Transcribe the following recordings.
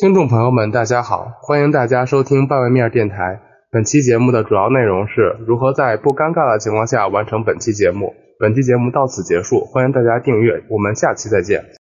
听众朋友们，大家好，欢迎大家收听半位面电台。本期节目的主要内容是如何在不尴尬的情况下完成本期节目。本期节目到此结束，欢迎大家订阅，我们下期再见。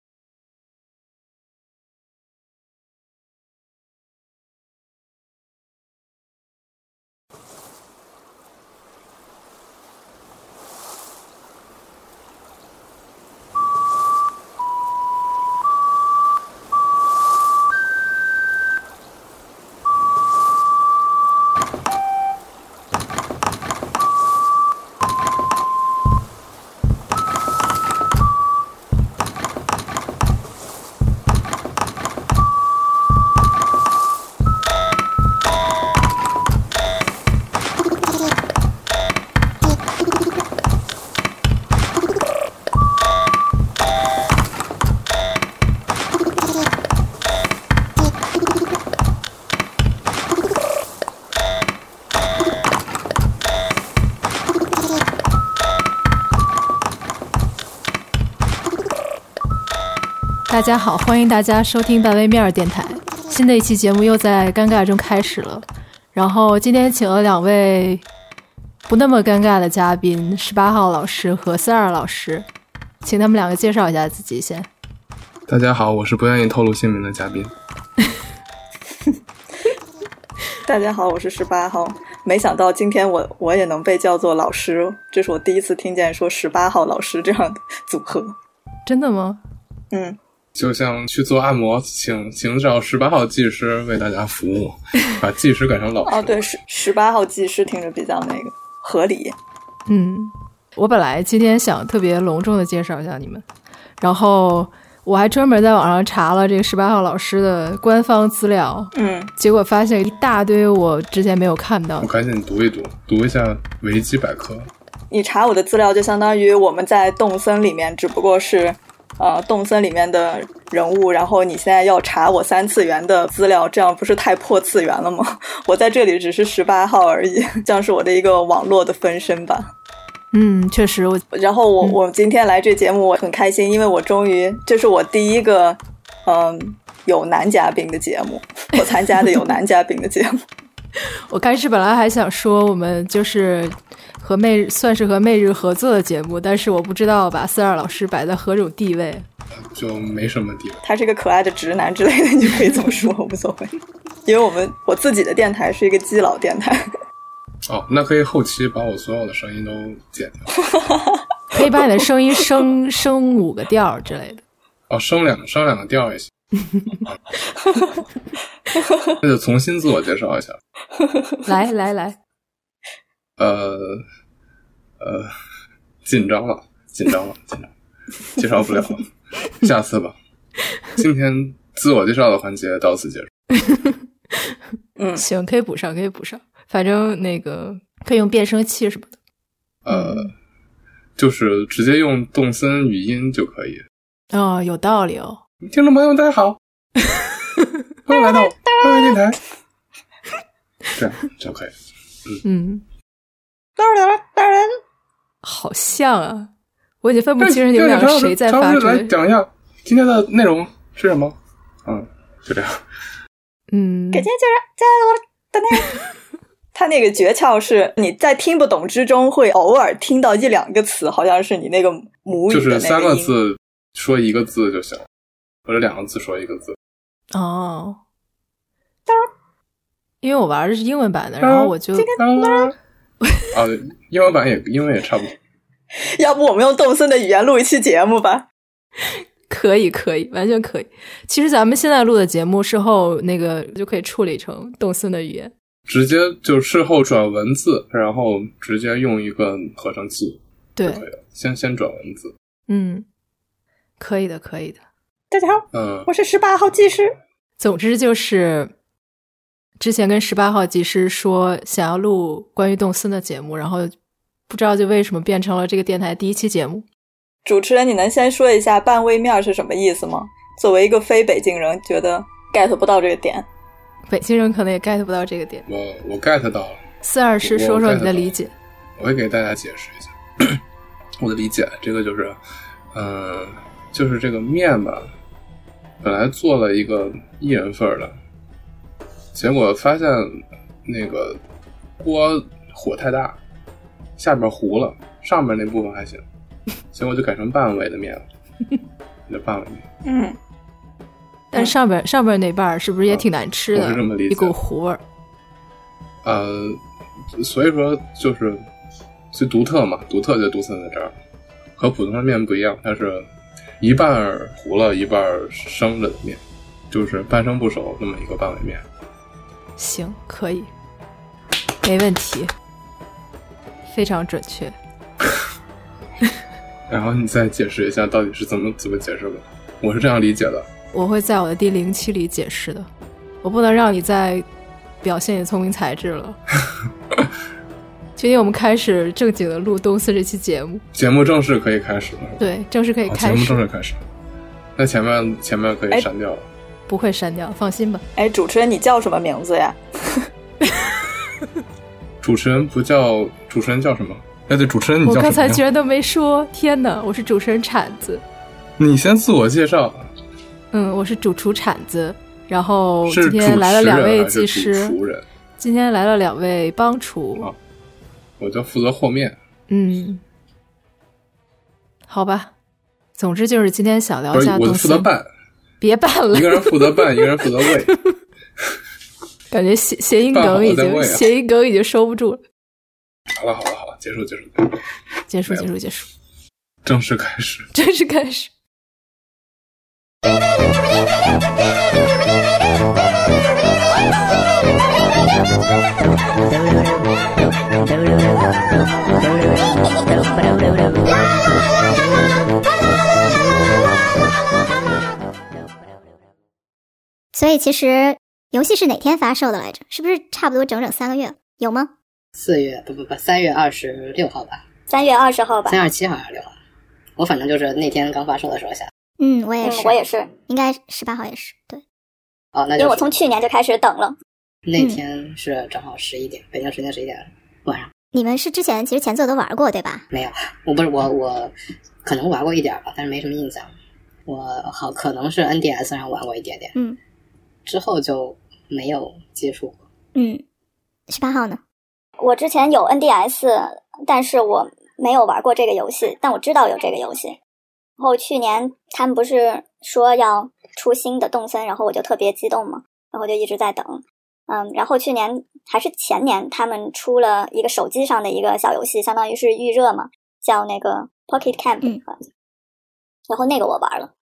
家好，欢迎大家收听半微面儿电台。新的一期节目又在尴尬中开始了。然后今天请了两位不那么尴尬的嘉宾，十八号老师和四二老师，请他们两个介绍一下自己先。大家好，我是不愿意透露姓名的嘉宾。大家好，我是十八号。没想到今天我我也能被叫做老师，这是我第一次听见说十八号老师这样的组合。真的吗？嗯。就像去做按摩，请请找十八号技师为大家服务，把技师改成老师。哦，对，十十八号技师听着比较那个合理。嗯，我本来今天想特别隆重的介绍一下你们，然后我还专门在网上查了这个十八号老师的官方资料，嗯，结果发现一大堆我之前没有看到。我赶紧读一读，读一下维基百科。你查我的资料，就相当于我们在动森里面，只不过是。呃，动森里面的人物，然后你现在要查我三次元的资料，这样不是太破次元了吗？我在这里只是十八号而已，这样是我的一个网络的分身吧。嗯，确实。我然后我我今天来这节目，我很开心，因为我终于这是我第一个嗯有男嘉宾的节目，我参加的有男嘉宾的节目。我开始本来还想说我们就是。和媚算是和媚日合作的节目，但是我不知道把四二老师摆在何种地位，就没什么地位。他是个可爱的直男之类的，你就可以这么说，无所谓。因为我们我自己的电台是一个基佬电台。哦，那可以后期把我所有的声音都剪掉，可以把你的声音升 升五个调之类的。哦，升两升两个调也行。那就重新自我介绍一下。来来来。呃，呃，紧张了，紧张了，紧张，介绍不了，下次吧。今天自我介绍的环节到此结束。嗯，行，可以补上，可以补上。反正那个可以用变声器什么的。呃，就是直接用动森语音就可以。哦，有道理哦。听众朋友们，大家好，欢迎来到欢迎电台。这样就可以。嗯。当然，当然，好像啊，我已经分不清你们两个谁在发出来讲一下今天的内容是什么？嗯，就这样。嗯，感谢就是在我的那，他那个诀窍是你在听不懂之中会偶尔听到一两个词，好像是你那个母语就是三个字说一个字就行，或者两个字说一个字。哦，因为我玩的是英文版的，然后我就。啊，英文版也英文也差不多。要不我们用动森的语言录一期节目吧？可以，可以，完全可以。其实咱们现在录的节目，事后那个就可以处理成动森的语言，直接就事后转文字，然后直接用一个合成器对。先先转文字，嗯，可以的，可以的。大家好，嗯，我是十八号技师。总之就是。之前跟十八号技师说想要录关于动森的节目，然后不知道就为什么变成了这个电台第一期节目。主持人，你能先说一下半位面是什么意思吗？作为一个非北京人，觉得 get 不到这个点。北京人可能也 get 不到这个点。我我 get 到了。四二师说说你的理解。我会给大家解释一下 我的理解。这个就是，嗯，就是这个面吧，本来做了一个一人份儿的，结果发现那个锅火太大，下边糊了，上面那部分还行，结果就改成半尾的面了，那半尾面。嗯，但上边上边那半是不是也挺难吃的？我是这么理解一股糊味儿。呃，所以说就是最独特嘛，独特就独特在这儿，和普通的面不一样，它是一半糊了，一半生着的面，就是半生不熟那么一个半尾面。行，可以，没问题，非常准确。然后你再解释一下到底是怎么怎么解释的？我是这样理解的。我会在我的第零期里解释的，我不能让你再表现你聪明才智了。今天我们开始正经的录东四这期节目，节目正式可以开始了，对，正式可以开始节目，正式开始。那前面前面可以哎删掉了。不会删掉，放心吧。哎，主持人你叫什么名字呀？主持人不叫主持人叫什么？哎，对，主持人你我刚叫什么呀？才居然都没说，天哪！我是主持人铲子，你先自我介绍。嗯，我是主厨铲子，然后今天来了两位人还是主技师，厨人？今天来了两位帮厨，哦我就负责和面。嗯，好吧。总之就是今天想聊一下东西，负责拌，别办了一，个人负责办，一个人负责喂。感觉谐谐音梗已经谐音梗已经收不住了。好了好了好了，结束结束，结束结束结束，正式开始。正式开始。所以其实游戏是哪天发售的来着？是不是差不多整整三个月？有吗？四月不不不，三月二十六号吧，三月二十号吧三。二七号还是六号？我反正就是那天刚发售的时候下。嗯，我也嗯是，我也是，应该十八号也是。对，哦，那就是因为我从去年就开始等了。那天是正好十一点，北京时间十一点晚上。你们是之前其实前作都玩过对吧？没有，我不是我我可能玩过一点吧，但是没什么印象。我好可能是 NDS 上玩过一点点，嗯之后就没有接触过。嗯，十八号呢？我之前有 NDS，但是我没有玩过这个游戏，但我知道有这个游戏。然后去年他们不是说要出新的动森，然后我就特别激动嘛，然后就一直在等。嗯，然后去年还是前年，他们出了一个手机上的一个小游戏，相当于是预热嘛，叫那个 Pocket Camp，、嗯好像然后那个我玩了，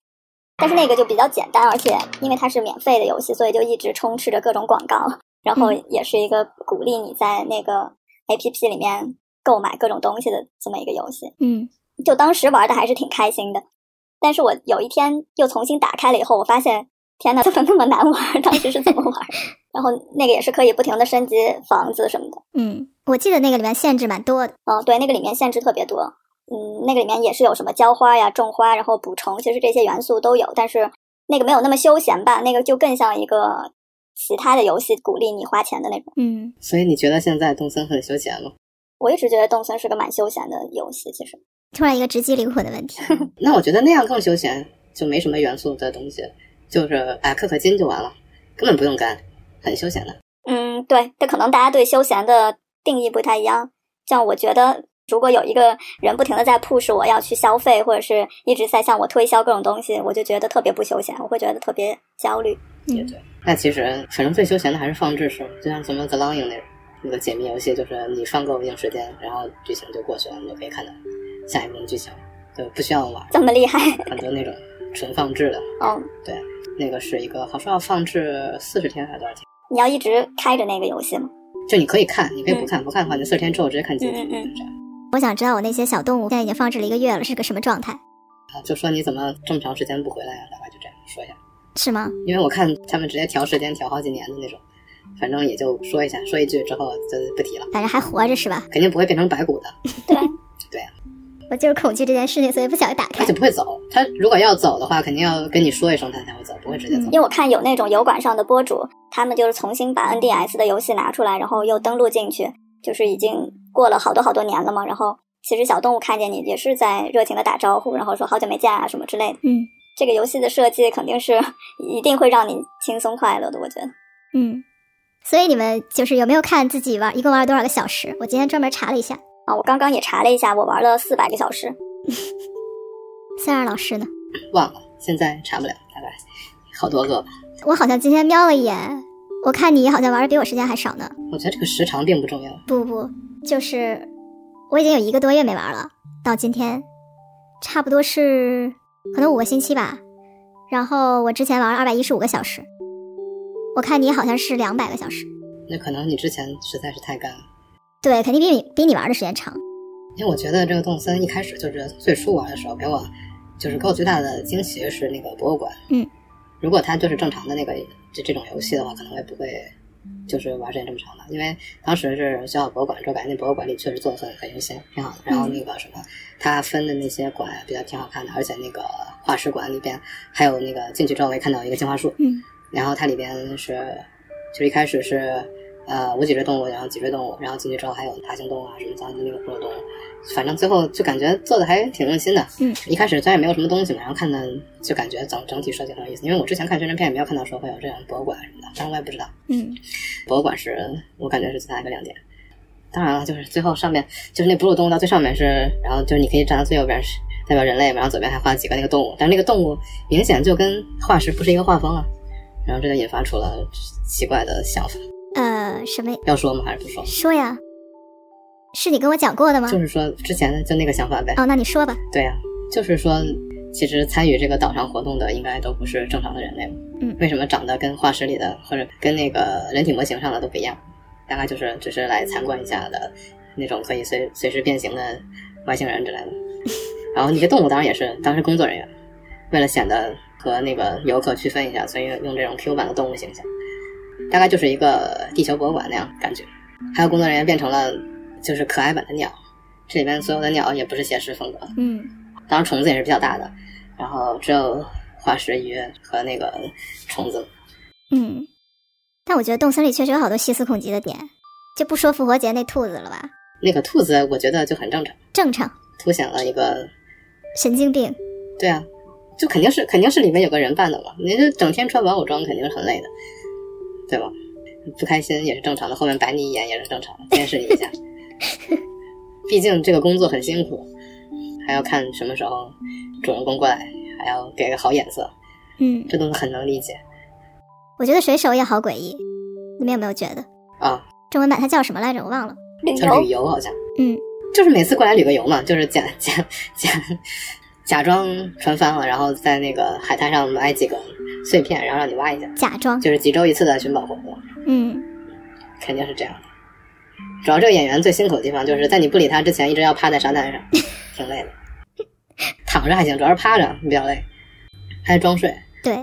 但是那个就比较简单，而且因为它是免费的游戏，所以就一直充斥着各种广告，然后也是一个鼓励你在那个 APP 里面购买各种东西的这么一个游戏。嗯就当时玩的还是挺开心的，但是我有一天又重新打开了以后，我发现天呐，怎么那么难玩？当时是怎么玩？然后那个也是可以不停的升级房子什么的。嗯，我记得那个里面限制蛮多的。哦，对，那个里面限制特别多。嗯，那个里面也是有什么浇花呀、种花，然后捕虫，其实这些元素都有，但是那个没有那么休闲吧，那个就更像一个其他的游戏，鼓励你花钱的那种。嗯，所以你觉得现在动森很休闲吗？我一直觉得动森是个蛮休闲的游戏，其实。突然一个直击灵魂的问题。那我觉得那样更休闲，就没什么元素的东西，就是哎氪氪金就完了，根本不用干，很休闲的。嗯，对，这可能大家对休闲的定义不太一样。像我觉得，如果有一个人不停的在 push 我要去消费，或者是一直在向我推销各种东西，我就觉得特别不休闲，我会觉得特别焦虑。嗯也对。那其实反正最休闲的还是放置式，就像什么 The Longing 那种那个解密游戏，就是你放够一定时间，然后剧情就过去了，你就可以看到下一部分剧情，就不需要玩。这么厉害？很多那种纯放置的，嗯，对，那个是一个好像要放置四十天还是多少天？你要一直开着那个游戏吗？就你可以看，你可以不看，不看的话，你四十天之后直接看结局，嗯嗯嗯就这样。我想知道我那些小动物现在已经放置了一个月了，是个什么状态？啊，就说你怎么这么长时间不回来啊？大概就这样说一下。是吗？因为我看他们直接调时间调好几年的那种，反正也就说一下，说一句之后就不提了，反正还活着是吧？肯定不会变成白骨的，对，对我就是恐惧这件事情，所以不想打开而且。不会走。他如果要走的话，肯定要跟你说一声，他才会走，不会直接走。因为我看有那种油管上的博主，他们就是重新把 NDS 的游戏拿出来，然后又登录进去，就是已经过了好多好多年了嘛。然后其实小动物看见你也是在热情的打招呼，然后说好久没见啊什么之类的。嗯，这个游戏的设计肯定是 一定会让你轻松快乐的，我觉得。嗯，所以你们就是有没有看自己玩一共玩了多少个小时？我今天专门查了一下。啊，我刚刚也查了一下，我玩了四百个小时。三二老师呢？忘了，现在查不了，大概好多个吧。我好像今天瞄了一眼，我看你好像玩的比我时间还少呢。我觉得这个时长并不重要。不不，就是我已经有一个多月没玩了，到今天差不多是可能五个星期吧。然后我之前玩了二百一十五个小时，我看你好像是两百个小时。那可能你之前实在是太干了。对，肯定比你比你玩的时间长。因为我觉得这个动森一开始就是最初玩的时候，给我就是给我最大的惊喜是那个博物馆。嗯，如果它就是正常的那个这这种游戏的话，可能我也不会就是玩时间这么长的。因为当时是小小博物馆，之后感觉那博物馆里确实做的很很用心，挺好的。然后那个什么，它分的那些馆比较挺好看的，而且那个化石馆里边还有那个进去之后我也看到一个进化树。嗯，然后它里边是就一开始是。呃，无脊椎动物，然后脊椎动物，然后进去之后还有爬行动物啊，什么脏的那个哺乳动物，反正最后就感觉做的还挺用心的。嗯，一开始虽然也没有什么东西嘛，然后看的就感觉整整体设计很有意思。因为我之前看宣传片也没有看到说会有这样博物馆什么的，当然我也不知道。嗯，博物馆是我感觉是最大一个亮点。当然了，就是最后上面就是那哺乳动物到最上面是，然后就是你可以站到最右边是代表人类，然后左边还画了几个那个动物，但是那个动物明显就跟化石不是一个画风啊，然后这就引发出了奇怪的想法。呃，什么要说吗？还是不说？说呀，是你跟我讲过的吗？就是说之前就那个想法呗。哦，那你说吧。对呀、就是说，其实参与这个岛上活动的应该都不是正常的人类。嗯为什么长得跟化石里的或者跟那个人体模型上的都不一样？大概就是只是来参观一下的那种可以随随时变形的外星人之类的。然后那些动物当然也是当时工作人员，为了显得和那个游客区分一下，所以用这种 Q 版的动物形象。大概就是一个地球博物馆那样感觉。还有工作人员变成了就是可爱版的鸟，这里边所有的鸟也不是写实风格，嗯。当然虫子也是比较大的，然后只有化石鱼和那个虫子。嗯，但我觉得洞森里确实有好多细思恐极的点，就不说复活节那兔子了吧，那个兔子我觉得就很正常，正常，凸显了一个神经病。对啊，就肯定是肯定是里面有个人扮的嘛，你这整天穿玩偶装肯定是很累的，对吧？不开心也是正常的，后面白你一眼也是正常的，监视你一下。毕竟这个工作很辛苦，还要看什么时候主人公过来，还要给个好眼色，嗯，这都是很能理解我觉得水手也好诡异，你们有没有觉得？啊。中文版它叫什么来着？我忘了。旅叫旅游，游好像嗯 就是每次过来旅个游嘛，就是假假假假装船翻了，然后在那个海滩上埋几个碎片，然后让你挖一下，假装。就是几周一次的寻宝活动，嗯肯定是这样的。主要这个演员最辛苦的地方，就是在你不理他之前，一直要趴在沙滩上，挺累的。躺着还行，主要是趴着比较累，还装睡。对，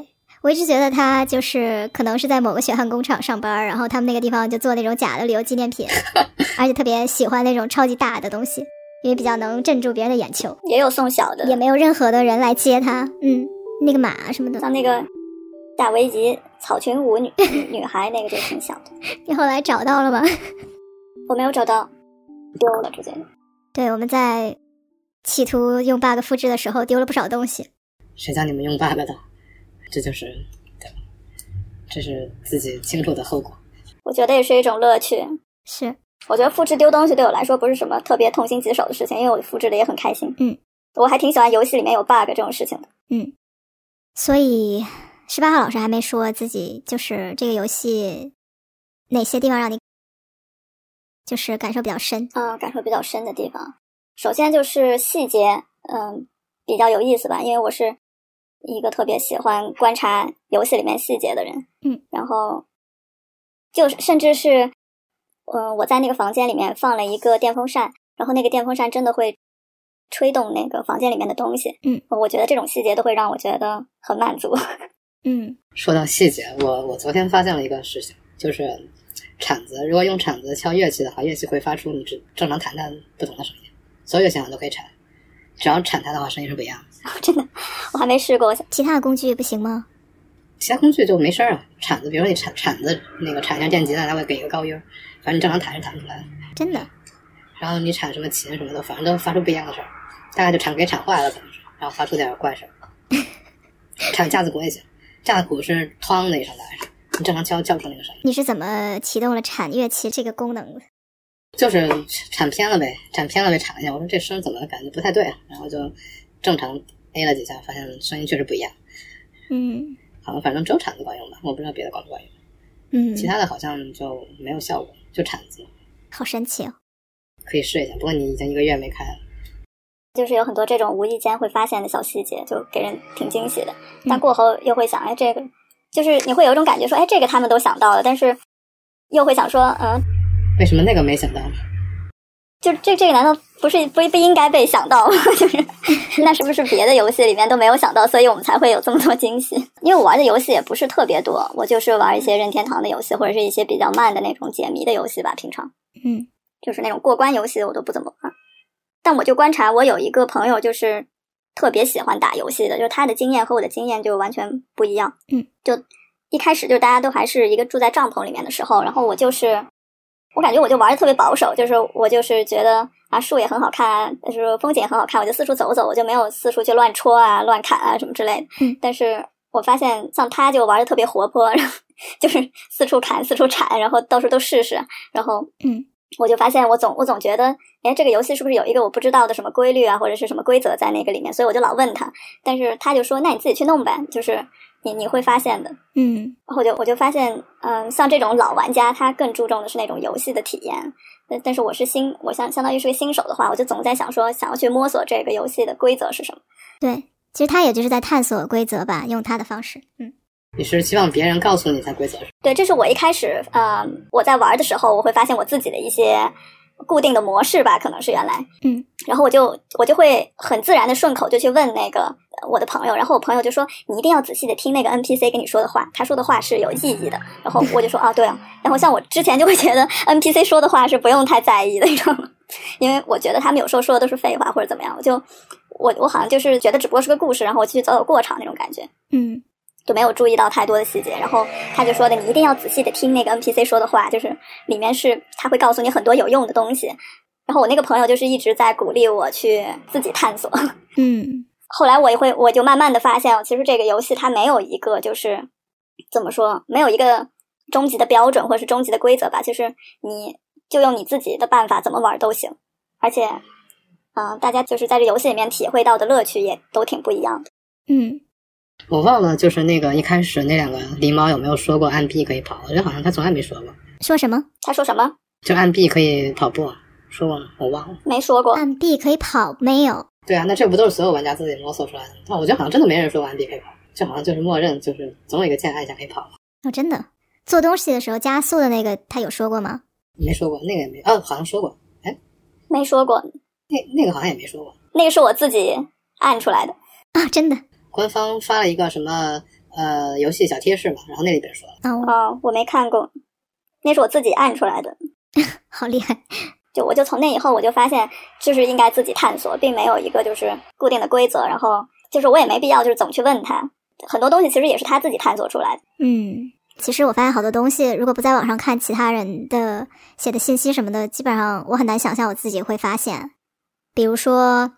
我一直觉得他就是可能是在某个血汗工厂上班，然后他们那个地方就做那种假的旅游纪念品，而且特别喜欢那种超级大的东西，因为比较能镇住别人的眼球，也有送小的，也没有任何的人来接他。嗯，那个马什么的，像那个夏威夷草裙舞女 女孩那个就挺小的，你后来找到了吗？我没有找到，丢了直接。对，我们在企图用 bug 复制的时候丢了不少东西。谁叫你们用 bug 的？这就是，对吧？这是自己清楚的后果。我觉得也是一种乐趣。是，我觉得复制丢东西对我来说不是什么特别痛心疾首的事情，因为我复制的也很开心。嗯，我还挺喜欢游戏里面有 bug 这种事情的。嗯，所以十八号老师还没说自己就是这个游戏哪些地方让你就是感受比较深。嗯，感受比较深的地方，首先就是细节，嗯，比较有意思吧，因为我是一个特别喜欢观察游戏里面细节的人，嗯，然后就是甚至是，嗯，我在那个房间里面放了一个电风扇，然后那个电风扇真的会吹动那个房间里面的东西，嗯，我觉得这种细节都会让我觉得很满足，嗯说到细节，我我昨天发现了一个事情，就是铲子，如果用铲子敲乐器的话，乐器会发出你只正常弹弹不同的声音，所有乐器好像都可以铲，只要铲它的话，声音是不一样的。真的，我还没试过，其他的工具不行吗？其他工具就没事儿啊，铲子，比如说你铲铲子那个铲一下电吉他，它会给一个高音儿，反正你正常弹是弹不出来的。真的？然后你铲什么琴什么的，反正都发出不一样的声儿，大概就铲给铲坏了可能是，然后发出点怪声儿。还有架子鼓也行，架子鼓是哐的一声，大概是你正常敲叫不出那个声音，你是怎么启动了铲乐器这个功能的？就是铲偏了呗，铲偏了呗，铲一下，我说这声怎么感觉不太对啊，然后就正常 A 了几下，发现声音确实不一样，嗯好像反正只有铲子管用吧，我不知道别的管不管用，嗯，其他的好像就没有效果，就铲子好神奇哦。可以试一下，不过你已经一个月没开了。就是有很多这种无意间会发现的小细节，就给人挺惊喜的。但过后又会想，哎，这个就是你会有一种感觉说，哎，这个他们都想到了，但是又会想说，嗯，为什么那个没想到呢？就这这个难道不是不不应该被想到吗？就是 那是不是别的游戏里面都没有想到，所以我们才会有这么多惊喜？因为我玩的游戏也不是特别多，我就是玩一些任天堂的游戏，或者是一些比较慢的那种解谜的游戏吧。平常嗯就是那种过关游戏我都不怎么玩。但我就观察，我有一个朋友就是特别喜欢打游戏的，就是他的经验和我的经验就完全不一样。嗯，就一开始就是大家都还是一个住在帐篷里面的时候，然后我就是。我感觉我就玩的特别保守，就是我就是觉得啊树也很好看啊，就是风景也很好看，我就四处走走，我就没有四处去乱戳啊、乱砍啊什么之类的。嗯，但是我发现像他就玩的特别活泼，然后 就是四处砍、四处铲，然后到处都试试，然后嗯，我就发现我总我总觉得，哎，这个游戏是不是有一个我不知道的什么规律啊，或者是什么规则在那个里面？所以我就老问他，但是他就说，那你自己去弄呗，就是你你会发现的。嗯然后我就我就发现，嗯，像这种老玩家，他更注重的是那种游戏的体验。但但是我是新，我相相当于是个新手的话，我就总在想说，想要去摸索这个游戏的规则是什么。对，其实他也就是在探索规则吧，用他的方式。嗯你是希望别人告诉你才规则是？对，这是我一开始，嗯，我在玩的时候，我会发现我自己的一些固定的模式吧，可能是原来，嗯，然后我就我就会很自然的顺口就去问那个呃我的朋友，然后我朋友就说你一定要仔细的听那个 NPC 跟你说的话，他说的话是有意义的。然后我就说啊，对啊。然后像我之前就会觉得 NPC 说的话是不用太在意的，你知道吗？因为我觉得他们有时候说的都是废话或者怎么样，我就我我好像就是觉得只不过是个故事，然后我去走走过场那种感觉。嗯就没有注意到太多的细节。然后他就说的，你一定要仔细的听那个 NPC 说的话，就是里面是他会告诉你很多有用的东西。然后我那个朋友就是一直在鼓励我去自己探索。嗯后来我也会，我就慢慢的发现，其实这个游戏它没有一个就是怎么说，没有一个终极的标准或者是终极的规则吧，就是你就用你自己的办法怎么玩都行。而且，嗯、大家就是在这游戏里面体会到的乐趣也都挺不一样的。嗯我忘了，就是那个一开始那两个狸猫有没有说过按 B 可以跑？我觉得好像他从来没说过，说什么？他说什么？就按 B 可以跑步，说过吗？我忘了。没说过。按 B 可以跑没有？对啊，那这不都是所有玩家自己摸索出来的？但我觉得好像真的没人说过按 B 可以跑，就好像就是默认就是总有一个键按一下可以跑。哦，真的。做东西的时候加速的那个，他有说过吗？没说过，那个也没，哦，好像说过，哎没说过，那那个好像也没说过。那个是我自己按出来的。啊、真的。官方发了一个什么呃游戏小贴士嘛，然后那里边说了，哦，哦，我没看过，那是我自己按出来的。好厉害。就我就从那以后，我就发现就是应该自己探索，并没有一个就是固定的规则。然后就是我也没必要就是总去问他，很多东西其实也是他自己探索出来的。嗯，其实我发现好多东西，如果不在网上看其他人的写的信息什么的，基本上我很难想象我自己会发现。比如说，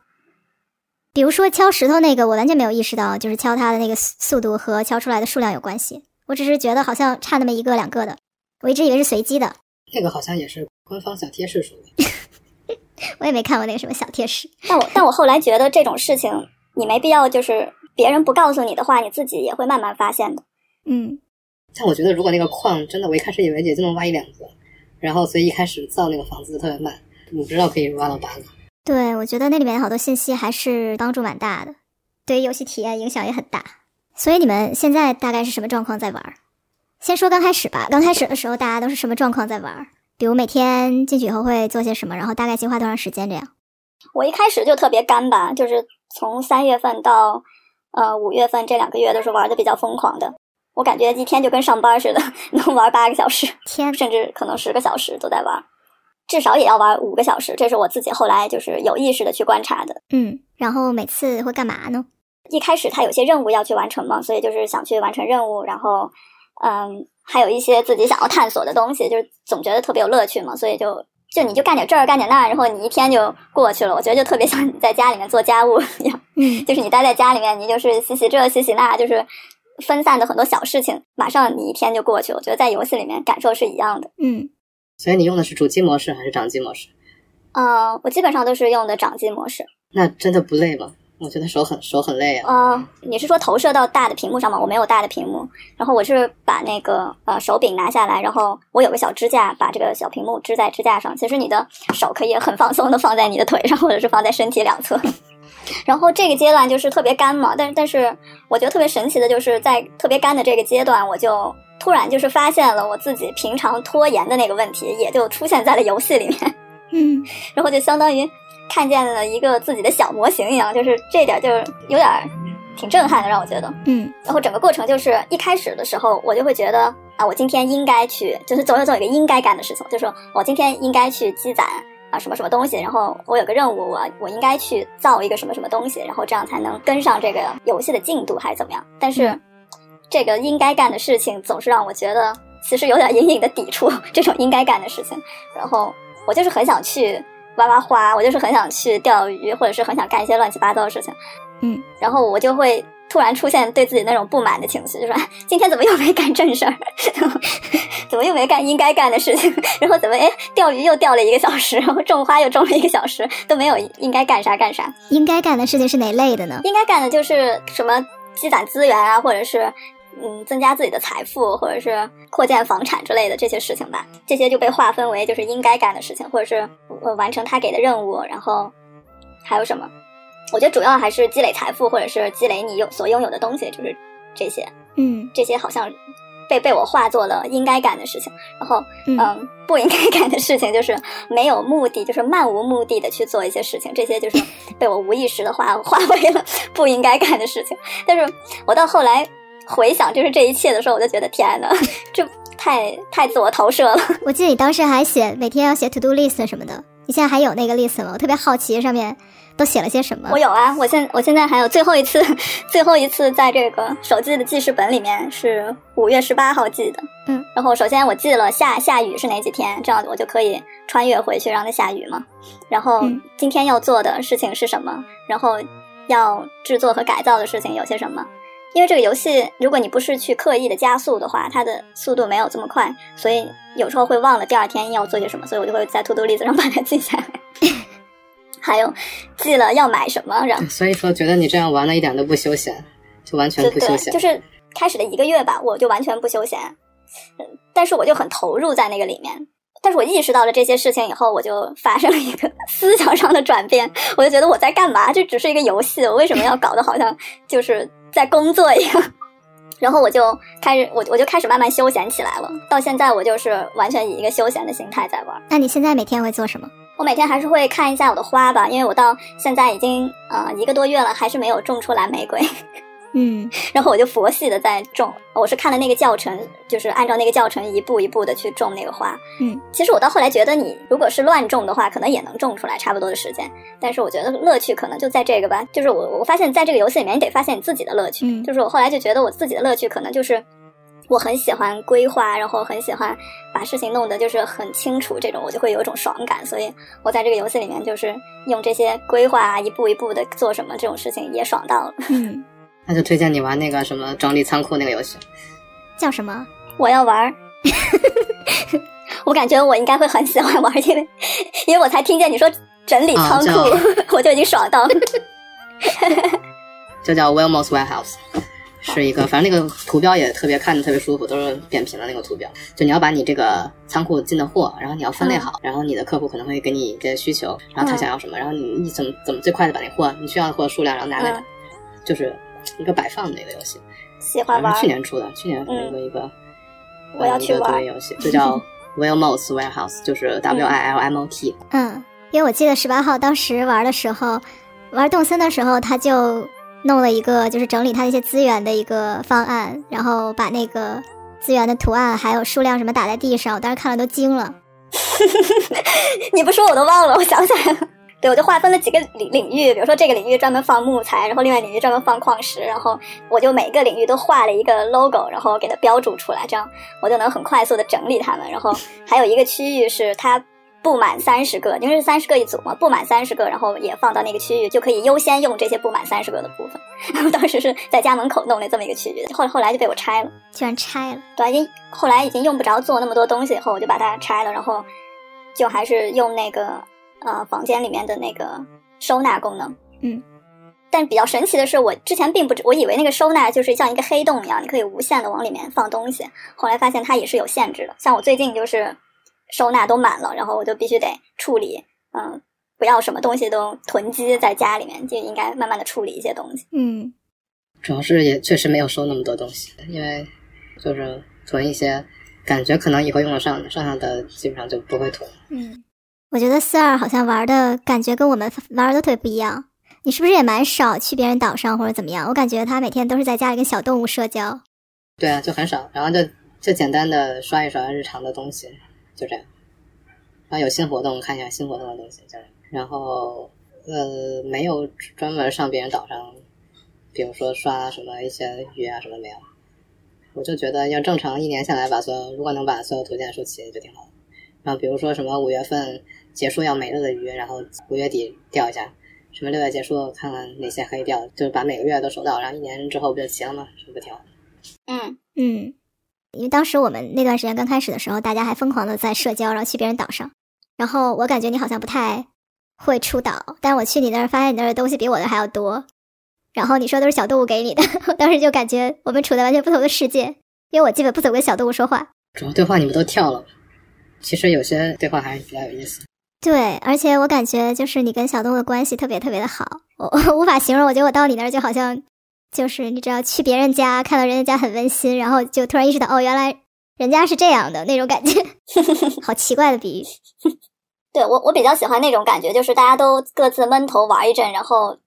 比如说敲石头那个，我完全没有意识到，就是敲它的那个速速度和敲出来的数量有关系。我只是觉得好像差那么一个两个的，我一直以为是随机的。那个好像也是官方小贴士说的。我也没看过那个什么小贴士。但我但我后来觉得这种事情你没必要就是别人不告诉你的话，你自己也会慢慢发现的。嗯但我觉得如果那个矿真的，我一开始以为也就能挖一两个，然后所以一开始造那个房子特别慢，你不知道可以挖到八个。对，我觉得那里面好多信息还是帮助蛮大的，对于游戏体验影响也很大。所以你们现在大概是什么状况在玩儿？先说刚开始吧。刚开始的时候，大家都是什么状况在玩儿？比如每天进去以后会做些什么，然后大概计划多长时间这样？我一开始就特别干吧，就是从三月份到呃五月份这两个月都是玩的比较疯狂的。我感觉一天就跟上班似的，能玩八个小时，天，甚至可能十个小时都在玩，至少也要玩五个小时。这是我自己后来就是有意识的去观察的。嗯，然后每次会干嘛呢？一开始他有些任务要去完成嘛，所以就是想去完成任务，然后嗯，还有一些自己想要探索的东西，就是总觉得特别有乐趣嘛，所以就就你就干点这儿干点那儿，然后你一天就过去了。我觉得就特别像你在家里面做家务一样。嗯 就是你待在家里面，你就是洗洗这洗洗那，就是分散的很多小事情，马上你一天就过去。我觉得在游戏里面感受是一样的。嗯所以你用的是主机模式还是掌机模式？嗯、我基本上都是用的掌机模式。那真的不累吗？我觉得手很手很累啊。呃，你是说投射到大的屏幕上吗？我没有大的屏幕，然后我是把那个呃手柄拿下来，然后我有个小支架，把这个小屏幕支在支架上。其实你的手可以很放松的放在你的腿上，或者是放在身体两侧。然后这个阶段就是特别干嘛，但但是我觉得特别神奇的就是在特别干的这个阶段，我就突然就是发现了我自己平常拖延的那个问题，也就出现在了游戏里面。嗯 然后就相当于看见了一个自己的小模型一样，就是这点就是有点儿挺震撼的，让我觉得。嗯然后整个过程就是一开始的时候，我就会觉得啊，我今天应该去，就是总有总有一个应该干的事情，就是我今天应该去积攒啊什么什么东西，然后我有个任务，我我应该去造一个什么什么东西，然后这样才能跟上这个游戏的进度还是怎么样？但是这个应该干的事情总是让我觉得其实有点隐隐的抵触这种应该干的事情，然后我就是很想去挖挖花，我就是很想去钓鱼，或者是很想干一些乱七八糟的事情。嗯，然后我就会突然出现对自己那种不满的情绪，就说哎今天怎么又没干正事儿，怎么又没干应该干的事情，然后怎么哎钓鱼又钓了一个小时，然后种花又种了一个小时，都没有应该干啥干啥。应该干的事情是哪类的呢？应该干的就是什么积攒资源啊，或者是嗯增加自己的财富，或者是扩建房产之类的这些事情吧。这些就被划分为就是应该干的事情，或者是呃完成他给的任务，然后还有什么？我觉得主要还是积累财富，或者是积累你有所拥有的东西，就是这些。嗯这些好像被被我化作了应该干的事情，然后嗯嗯，不应该干的事情就是没有目的，就是漫无目的的去做一些事情，这些就是 被我无意识的化化为了不应该干的事情。但是我到后来回想就是这一切的时候，我就觉得天呐，这太太自我投射了。我记得你当时还写每天要写 to do list 什么的，你现在还有那个 list 吗？我特别好奇上面都写了些什么。我有啊，我现我现在还有最后一次，最后一次在这个手机的记事本里面是五月十八号记的。嗯，然后首先我记了下下雨是哪几天，这样我就可以穿越回去让它下雨嘛。然后嗯今天要做的事情是什么？然后要制作和改造的事情有些什么？因为这个游戏，如果你不是去刻意的加速的话，它的速度没有这么快，所以有时候会忘了第二天要做些什么，所以我就会在 to do list 上把它记下来。还有记了要买什么，然后所以说，觉得你这样玩的一点都不休闲，就完全不休闲。就是开始的一个月吧，我就完全不休闲，嗯但是我就很投入在那个里面。但是我意识到了这些事情以后，我就发生了一个 思想上的转变，我就觉得我在干嘛？这只是一个游戏，我为什么要搞得好像就是在工作一样？然后我就开始，我我就开始慢慢休闲起来了。到现在，我就是完全以一个休闲的心态在玩。那你现在每天会做什么？我每天还是会看一下我的花吧，因为我到现在已经呃一个多月了，还是没有种出蓝玫瑰。嗯然后我就佛系的在种，我是看了那个教程，就是按照那个教程一步一步的去种那个花。嗯，其实我到后来觉得，你如果是乱种的话，可能也能种出来差不多的时间。但是我觉得乐趣可能就在这个吧，就是我我发现在这个游戏里面，你得发现你自己的乐趣。嗯就是我后来就觉得我自己的乐趣可能就是。我很喜欢规划，然后很喜欢把事情弄得就是很清楚，这种我就会有一种爽感。所以我在这个游戏里面就是用这些规划啊，一步一步的做什么这种事情也爽到了。嗯，那就推荐你玩那个什么整理仓库那个游戏。叫什么？我要玩儿。我感觉我应该会很喜欢玩儿，因为因为我才听见你说整理仓库，啊我就已经爽到了。就叫 Wilmos Warehouse，是一个，反正那个图标也特别看着特别舒服，都是扁平的那个图标。就你要把你这个仓库进的货，然后你要分类好，然后你的客户可能会给你一些需求，然后他嗯想要什么，然后你你怎么怎么最快的把那货你需要的货数量然后拿给他，嗯就是一个摆放的一个游戏。喜欢玩去，年出的，去年一个一个，我要去玩游戏，就叫 Wilmos Warehouse，就是 W I L M O T。嗯，因为我记得十八号当时玩的时候，玩动森的时候，他就弄了一个就是整理他一些资源的一个方案，然后把那个资源的图案还有数量什么打在地上，我当时看了都惊了。你不说我都忘了，我想起来了。对，我就划分了几个领领域，比如说这个领域专门放木材，然后另外领域专门放矿石，然后我就每个领域都画了一个 logo，然后给它标注出来，这样我就能很快速的整理它们。然后还有一个区域是它不满三十个，因为是三十个一组嘛，不满三十个，然后也放到那个区域，就可以优先用这些不满三十个的部分。然后当时是在家门口弄了这么一个区域，后后来就被我拆了，居然拆了。对，因后来已经用不着做那么多东西，以后我就把它拆了，然后就还是用那个呃房间里面的那个收纳功能。嗯。但比较神奇的是，我之前并不知，我以为那个收纳就是像一个黑洞一样，你可以无限的往里面放东西。后来发现它也是有限制的。像我最近就是收纳都满了，然后我就必须得处理，嗯，不要什么东西都囤积在家里面，就应该慢慢的处理一些东西。嗯，主要是也确实没有收那么多东西，因为就是囤一些感觉可能以后用得上的，剩下的基本上就不会囤。嗯，我觉得四二好像玩的感觉跟我们玩的特别不一样。你是不是也蛮少去别人岛上或者怎么样？我感觉他每天都是在家里跟小动物社交。对啊，就很少，然后就就简单的刷一刷日常的东西，就这样。然后有新活动看一下新活动的东西，就这样。然后呃，没有专门上别人岛上，比如说刷什么一些鱼啊什么没有。我就觉得要正常一年下来把所有，如果能把所有图鉴收齐就挺好的。然后比如说什么五月份结束要没了的鱼，然后五月底钓一下。什么六月结束，看看哪些可以钓，就是把每个月都收到，然后一年之后不就齐了吗？是不是挺好？嗯嗯，因为当时我们那段时间刚开始的时候，大家还疯狂的在社交，然后去别人岛上。然后我感觉你好像不太会出岛，但是我去你那儿发现你那儿的东西比我的还要多。然后你说都是小动物给你的，我 当时就感觉我们处在完全不同的世界，因为我基本不怎么跟小动物说话。主要对话你们都跳了，其实有些对话还是比较有意思。对，而且我感觉就是你跟小东的关系特别特别的好，我无法形容。我觉得我到你那儿就好像，就是你只要去别人家，看到人家家很温馨，然后就突然意识到，哦，原来人家是这样的那种感觉，好奇怪的比喻。对我，我比较喜欢那种感觉，就是大家都各自闷头玩一阵，然后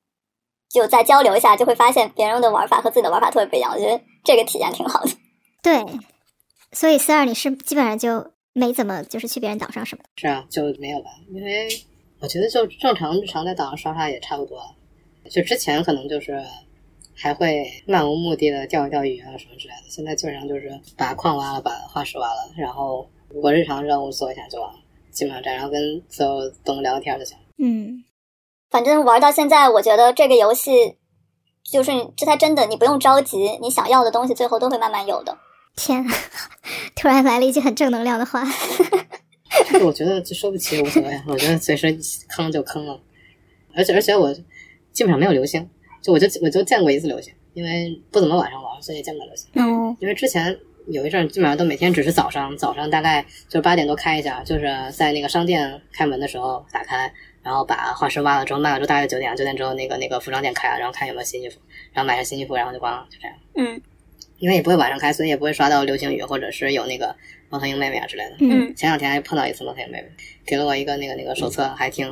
就再交流一下，就会发现别人的玩法和自己的玩法特别不一样。我觉得这个体验挺好的。对，所以四二你是基本上就。没怎么就是去别人岛上什么的，是啊，就没有吧，因为我觉得就正常日常在岛上刷刷也差不多。就之前可能就是还会漫无目的的钓一钓鱼啊什么之类的，现在基本上就是把矿挖了，把化石挖了，然后如果日常任务做一下就完了，基本上这样，然后跟所有动物聊天就行。嗯，反正玩到现在，我觉得这个游戏就是这才真的，你不用着急，你想要的东西最后都会慢慢有的。天，突然来了一句很正能量的话。这个我觉得就收不起无所谓，我觉得随时坑就坑了。而且而且我基本上没有流星，就我就我就见过一次流星，因为不怎么晚上玩，所以见过流星。哦。因为之前有一阵基本上都每天只是早上，早上大概就八点多开一下，就是在那个商店开门的时候打开，然后把化石挖了之后卖了之后大概九点，九点之后那个那个服装店开了，然后看有没有新衣服，然后买上新衣服，然后就关了，就这样。嗯。因为也不会晚上开，所以也不会刷到流星雨，或者是有那个猫头鹰妹妹啊之类的。嗯，前两天还碰到一次猫头鹰妹妹，给了我一个那个那个手册，还挺，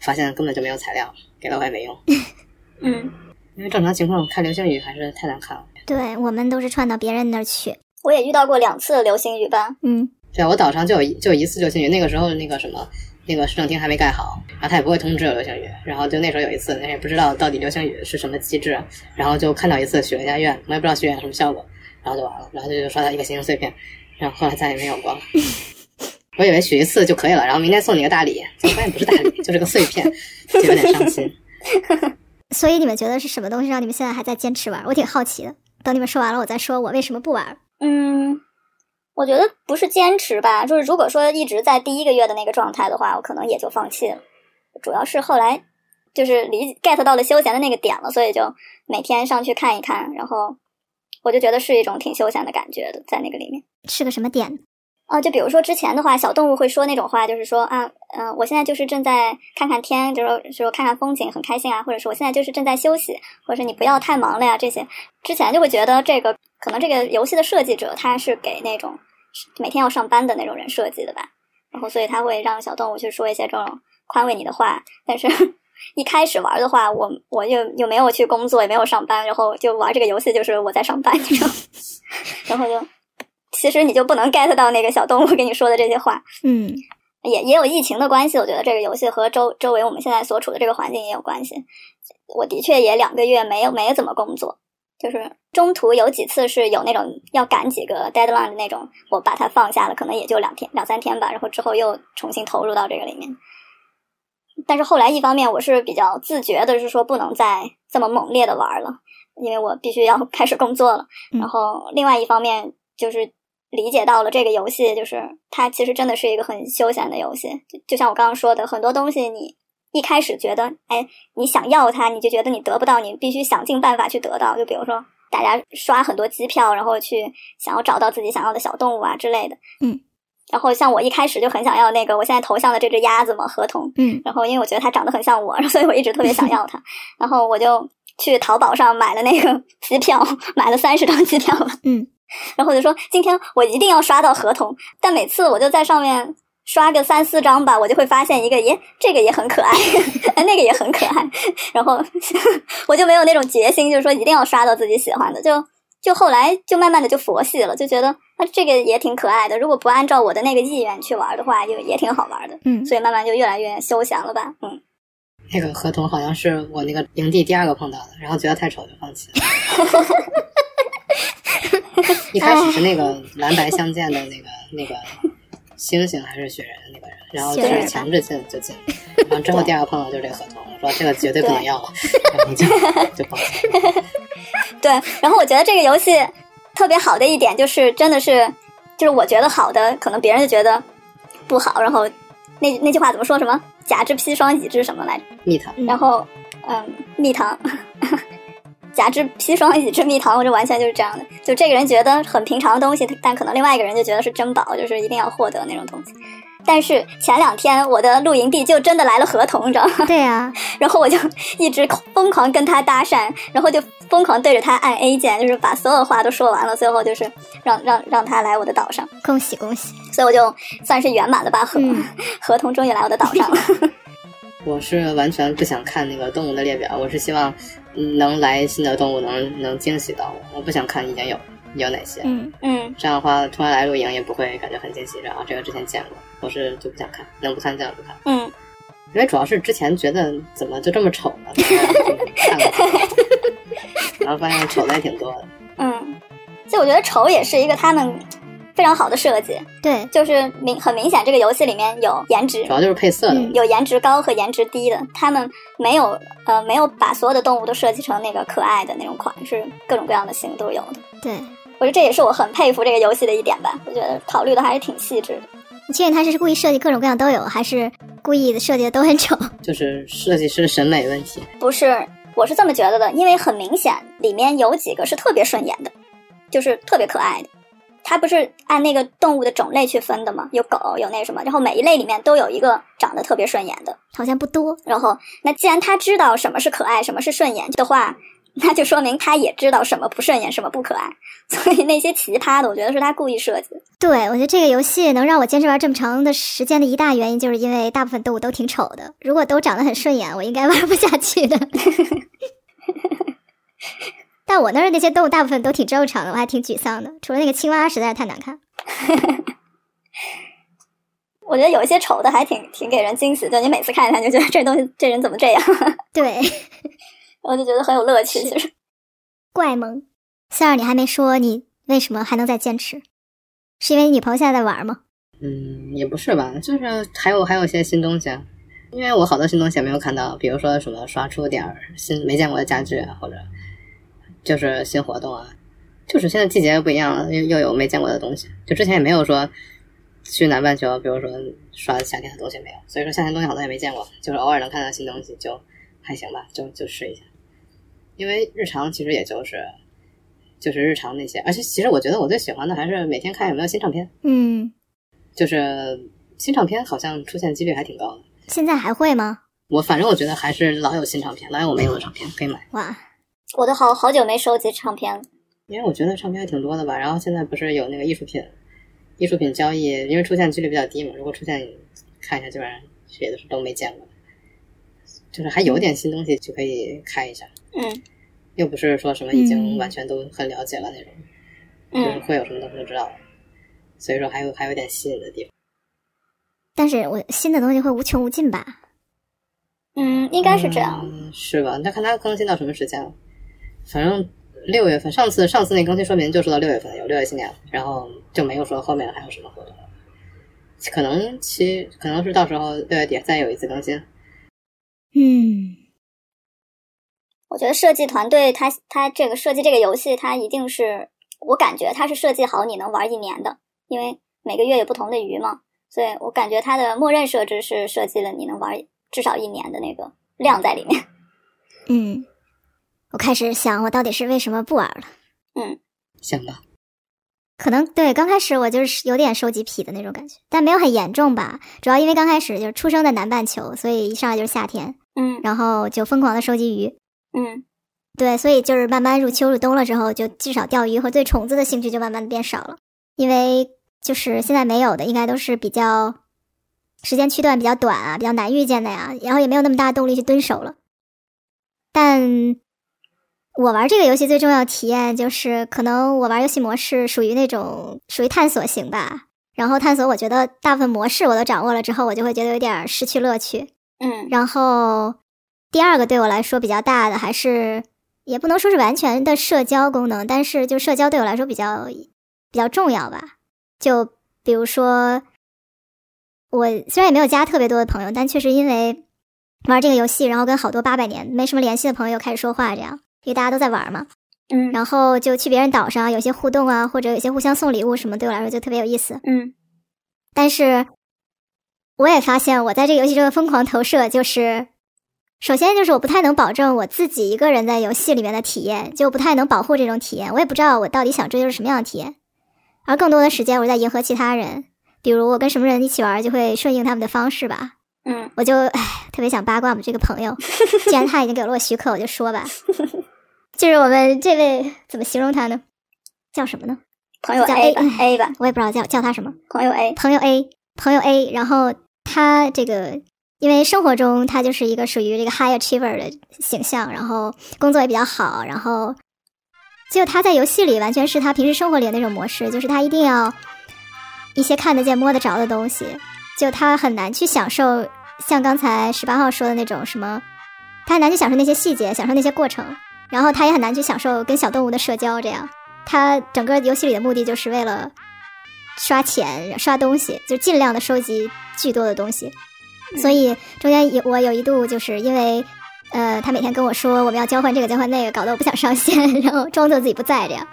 发现根本就没有材料，给了我也没用。嗯，因为正常情况看流星雨还是太难看了。对我们都是串到别人那儿去。我也遇到过两次流星雨吧。嗯，对我岛上就有一就一次流星雨，那个时候那个什么。那个市政厅还没盖好，然后他也不会通知有流星雨，然后就那时候有一次，那也不知道到底流星雨是什么机制，然后就看到一次许了一下愿，我也不知道许愿什么效果，然后就完了，然后就刷到一个星星碎片，然后后来再也没有过了。我以为许一次就可以了，然后明天送你个大礼，结果发现不是大礼，就是个碎片，就有点伤心。所以你们觉得是什么东西让你们现在还在坚持玩？我挺好奇的。等你们说完了，我再说我为什么不玩。嗯。我觉得不是坚持吧，就是如果说一直在第一个月的那个状态的话，我可能也就放弃了。主要是后来就是理 get 到了休闲的那个点了，所以就每天上去看一看，然后我就觉得是一种挺休闲的感觉的，在那个里面是个什么点？哦，就比如说之前的话，小动物会说那种话，就是说啊，嗯，我现在就是正在看看天，就是说看看风景，很开心啊，或者说我现在就是正在休息，或者是你不要太忙了呀，这些之前就会觉得这个可能这个游戏的设计者他是给那种。每天要上班的那种人设计的吧，然后所以他会让小动物去说一些这种宽慰你的话。但是，一开始玩的话，我我又又没有去工作，也没有上班，然后就玩这个游戏，就是我在上班，你知道然后就其实你就不能 get 到那个小动物跟你说的这些话。嗯，也也有疫情的关系，我觉得这个游戏和周周围我们现在所处的这个环境也有关系。我的确也两个月没有没怎么工作，就是中途有几次是有那种要赶几个 deadline 的那种，我把它放下了，可能也就两天两三天吧，然后之后又重新投入到这个里面。但是后来一方面我是比较自觉的，是说不能再这么猛烈的玩了，因为我必须要 开始工作了。嗯然后另外一方面就是理解到了这个游戏，就是它其实真的是一个很休闲的游戏。就就像我刚刚说的，很多东西你一开始觉得，哎，你想要它，你就觉得你得不到，你必须想尽办法去得到。就比如说大家刷很多机票，然后去想要找到自己想要的小动物啊之类的。嗯。然后像我一开始就很想要那个我现在头像的这只鸭子嘛，合同。嗯然后因为我觉得它长得很像我，所以我一直特别想要它。然后我就去淘宝上买了那个机票，买了三十张机票吧。嗯，然后我就说今天我一定要刷到合同，但每次我就在上面刷个三四张吧，我就会发现一个，耶，这个也很可爱，那个也很可爱，然后我就没有那种决心，就是说一定要刷到自己喜欢的，就就后来就慢慢的就佛系了，就觉得啊这个也挺可爱的，如果不按照我的那个意愿去玩的话，就也挺好玩的，嗯所以慢慢就越来越休闲了吧，嗯。那个合同好像是我那个营地第二个碰到的，然后觉得太丑就放弃了。一开始是那个蓝白相间的那个那个星星还是雪人的那个人，然后就是强制进就进，然后之后第二个碰到就是这个合同，我说这个绝对不能要，然后就就放弃了。对，然后我觉得这个游戏特别好的一点就是，真的是，就是我觉得好的，可能别人就觉得不好。然后那那句话怎么说什么“甲之砒霜，乙之什么来着蜜糖，”？然后嗯，蜜糖，甲之砒霜，乙之蜜糖，我这完全就是这样的。就这个人觉得很平常的东西，但可能另外一个人就觉得是珍宝，就是一定要获得那种东西。但是前两天我的露营地就真的来了合同，你知道吗？对啊，然后我就一直疯狂跟他搭讪，然后就疯狂对着他按 A 键，就是把所有话都说完了，最后就是让让让他来我的岛上，恭喜恭喜！所以我就算是圆满的吧合、嗯合同终于来我的岛上了。我是完全不想看那个动物的列表，我是希望嗯能来新的动物能能惊喜到我，我不想看已经有有哪些，嗯，嗯，这样的话突然来露营也不会感觉很惊喜，然后这个之前见过，我是就不想看，能不看尽量不看。嗯，因为主要是之前觉得怎么就这么丑呢，然后就看了，然后发现丑的也挺多的。嗯，就我觉得丑也是一个他们非常好的设计，对，就是明很明显这个游戏里面有颜值主。要就是配色的嗯。有颜值高和颜值低的，他们没有呃没有把所有的动物都设计成那个可爱的那种款，是各种各样的型都有的。对，我觉得这也是我很佩服这个游戏的一点吧，我觉得考虑的还是挺细致的。你确定他是故意设计各种各样都有，还是故意的设计的都很丑？就是设计师的审美问题。不是，我是这么觉得的，因为很明显里面有几个是特别顺眼的，就是特别可爱的。它不是按那个动物的种类去分的吗？有狗，有那什么，然后每一类里面都有一个长得特别顺眼的。好像不多。然后，那既然他知道什么是可爱，什么是顺眼的话，那就说明他也知道什么不顺眼，什么不可爱。所以那些奇葩的，我觉得是他故意设计。对，我觉得这个游戏能让我坚持玩这么长的时间的一大原因，就是因为大部分动物都挺丑的。如果都长得很顺眼，我应该玩不下去的。但我那儿那些动物大部分都挺正常的，我还挺沮丧的。除了那个青蛙实在是太难看。我觉得有一些丑的还挺挺给人惊喜，就你每次看他，你就觉得这东西这人怎么这样，对，我就觉得很有乐趣。其实，怪萌。三儿，你还没说你为什么还能再坚持？是因为你女朋友现在在玩吗？嗯，也不是吧，就是还有还有些新东西啊，因为我好多新东西也没有看到，比如说什么刷出点儿新没见过的家具啊，或者就是新活动啊，就是现在季节不一样了，又又有没见过的东西，就之前也没有说去南半球，比如说刷夏天的东西没有，所以说夏天东西好多也没见过，就是偶尔能看到新东西就还行吧，就就试一下，因为日常其实也就是就是日常那些，而且其实我觉得我最喜欢的还是每天看有没有新唱片。嗯，就是新唱片好像出现几率还挺高的。现在还会吗？我反正我觉得还是老有新唱片，老有我没有的唱片可以买，哇，我都好好久没收集唱片了。因为我觉得唱片还挺多的吧。然后现在不是有那个艺术品，艺术品交易，因为出现几率比较低嘛。如果出现，看一下基本上也都是都没见过的，就是还有点新东西就可以看一下，嗯又不是说什么已经嗯完全都很了解了那种，就是嗯，会有什么东西都知道了。所以说还有还有点吸引的地方。但是我新的东西会无穷无尽吧？嗯，应该是这样。嗯，是吧？那看它更新到什么时间了。反正六月份，上次上次那更新说明就说到六月份有六月新年，然后就没有说后面还有什么活动。可能其可能是到时候六月底再有一次更新。嗯，我觉得设计团队他他这个设计这个游戏，他一定是我感觉他是设计好你能玩一年的，因为每个月有不同的鱼嘛，所以我感觉它的默认设置是设计了你能玩至少一年的那个量在里面。嗯，我开始想，我到底是为什么不玩了？嗯，想吧，可能对刚开始我就是有点收集癖的那种感觉，但没有很严重吧。主要因为刚开始就是出生在南半球，所以一上来就是夏天，嗯然后就疯狂的收集鱼。嗯对，所以就是慢慢入秋入冬了之后，就至少钓鱼和对虫子的兴趣就慢慢的变少了，因为就是现在没有的，应该都是比较时间区段比较短啊，比较难遇见的呀，然后也没有那么大的动力去蹲守了。但我玩这个游戏最重要的体验就是，可能我玩游戏模式属于那种属于探索型吧。然后探索，我觉得大部分模式我都掌握了之后，我就会觉得有点失去乐趣。嗯然后第二个对我来说比较大的，还是也不能说是完全的社交功能，但是就社交对我来说比较比较重要吧。就比如说，我虽然也没有加特别多的朋友，但确实因为玩这个游戏，然后跟好多八百年没什么联系的朋友开始说话，这样因为大家都在玩嘛，嗯然后就去别人岛上有些互动啊，或者有些互相送礼物什么，对我来说就特别有意思。嗯但是我也发现，我在这个游戏中的疯狂投射，就是首先就是我不太能保证我自己一个人在游戏里面的体验，就不太能保护这种体验。我也不知道我到底想追求什么样的体验，而更多的时间我在迎合其他人，比如我跟什么人一起玩，就会顺应他们的方式吧。嗯我就唉，特别想八卦我们这个朋友，既然他已经给了我许可，我就说吧。就是我们这位怎么形容他呢？叫什么呢？朋友叫 A A 吧 A 吧，我也不知道叫叫他什么。朋友 A，朋友 A，朋友 A，然后他这个，因为生活中他就是一个属于这个 high achiever 的形象，然后工作也比较好，然后就他在游戏里完全是他平时生活里的那种模式，就是他一定要一些看得见摸得着的东西，就他很难去享受像刚才十八号说的那种什么，他很难去享受那些细节，享受那些过程，然后他也很难去享受跟小动物的社交，这样。他整个游戏里的目的就是为了刷钱、刷东西，就尽量的收集巨多的东西。所以中间有我有一度就是因为，呃，他每天跟我说我们要交换这个交换那个，搞得我不想上线，然后装作自己不在这样。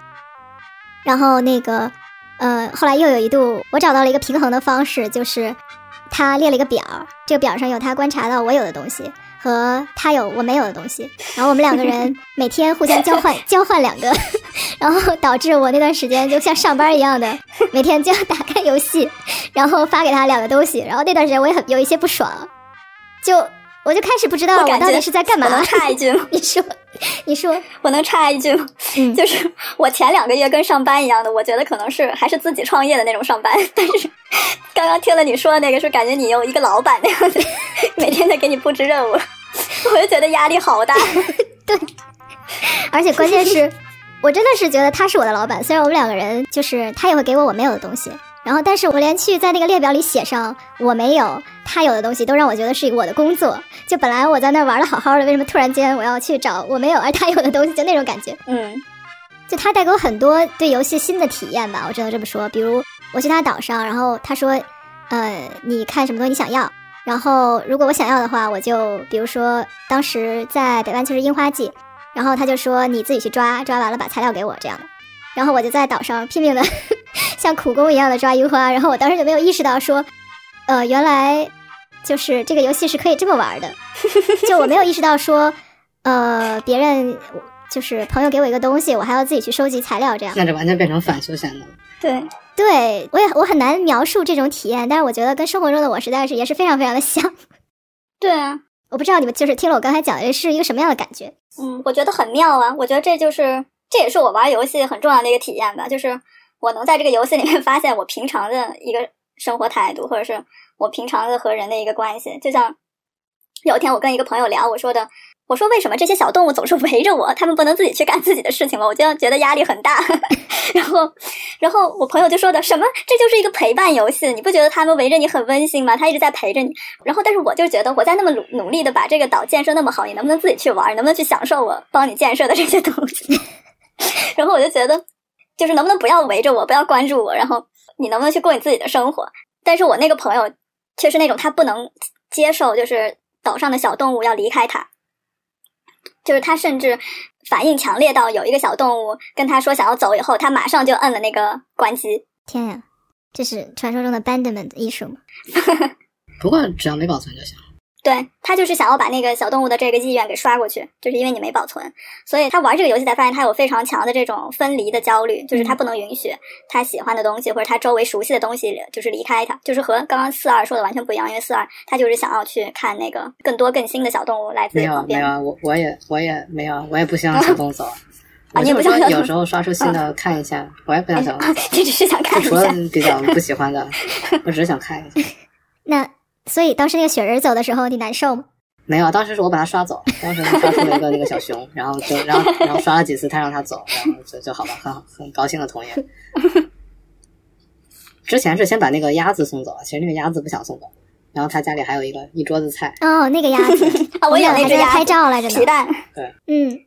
然后那个，呃，后来又有一度我找到了一个平衡的方式，就是他列了一个表，这个表上有他观察到我有的东西。和他有我没有的东西，然后我们两个人 每天互相交换 交换两个，然后导致我那段时间就像上班一样的，每天就要打开游戏，然后发给他两个东西，然后那段时间我也很有一些不爽，就我就开始不知道我到底是在干嘛我。能插一句吗？你说，你说，我能插一句吗？嗯就是我前两个月跟上班一样的，我觉得可能是还是自己创业的那种上班，但是刚刚听了你说的那个，是感觉你有一个老板那样的，每天在给你布置任务，我就觉得压力好大。对而且关键是，我真的是觉得他是我的老板，虽然我们两个人就是他也会给我我没有的东西，然后但是我连去在那个列表里写上我没有他有的东西，都让我觉得是我的工作。就本来我在那玩的好好的，为什么突然间我要去找我没有而他有的东西，就那种感觉。嗯就他带给我很多对游戏新的体验吧，我只能这么说。比如我去他岛上，然后他说，呃，你看什么东西你想要，然后如果我想要的话，我就比如说当时在北半球是樱花季，然后他就说你自己去抓，抓完了把材料给我这样的，然后我就在岛上拼命的 像苦工一样的抓樱花，然后我当时就没有意识到说，呃，原来就是这个游戏是可以这么玩的，就我没有意识到说，呃，别人。就是朋友给我一个东西，我还要自己去收集材料，这样。那这完全变成反休闲的了。对，对我也我很难描述这种体验，但是我觉得跟生活中的我实在是也是非常非常的像。对啊，我不知道你们就是听了我刚才讲的是一个什么样的感觉？嗯，我觉得很妙啊！我觉得这就是这也是我玩游戏很重要的一个体验吧，就是我能在这个游戏里面 发现我平常的一个生活态度，或者是我平常的和人的一个关系。就像有一天我跟一个朋友聊，我说的，我说为什么这些小动物总是围着我，他们不能自己去干自己的事情吗？我就觉得压力很大。然后，然后我朋友就说的什么，这就是一个陪伴游戏，你不觉得他们围着你很温馨吗？他一直在陪着你。然后，但是我就觉得我在那么努努力的把这个岛建设那么好，你能不能自己去玩？能不能去享受我帮你建设的这些东西？然后我就觉得，就是能不能不要围着我，不要关注我，然后你能不能去过你自己的生活？但是我那个朋友却是那种他不能接受，就是岛上的小动物要离开他，就是他甚至反应强烈到有一个小动物跟他说想要走以后，他马上就摁了那个关机。天呀，这是传说中的 abandonment 艺术吗？不过只要没保存就行。对他就是想要把那个小动物的这个意愿给刷过去，就是因为你没保存，所以他玩这个游戏才发现他有非常强的这种分离的焦虑，就是他不能允许他喜欢的东西或者他周围熟悉的东西就是离开他，就是和刚刚四二说的完全不一样，因为四二他就是想要去看那个更多更新的小动物来自没有旁边。没有，我我也我也没有，我也不希望小动物走。啊你不想有时候刷出新的 看一下，我也不想小动物走。这只是想看一我除了，比较不喜欢的，我只是想看一下。那所以当时那个雪人走的时候，你难受吗？没有，当时是我把它刷走，当时刷出了一个那个小熊，然后就然后然后刷了几次，他让他走，然后就就好了，很好很高兴的同意。之前是先把那个鸭子送走了，其实那个鸭子不想送走，然后他家里还有一个一桌子菜，哦，那个鸭子，啊，我有那还在只鸭拍照来着呢。皮蛋，嗯，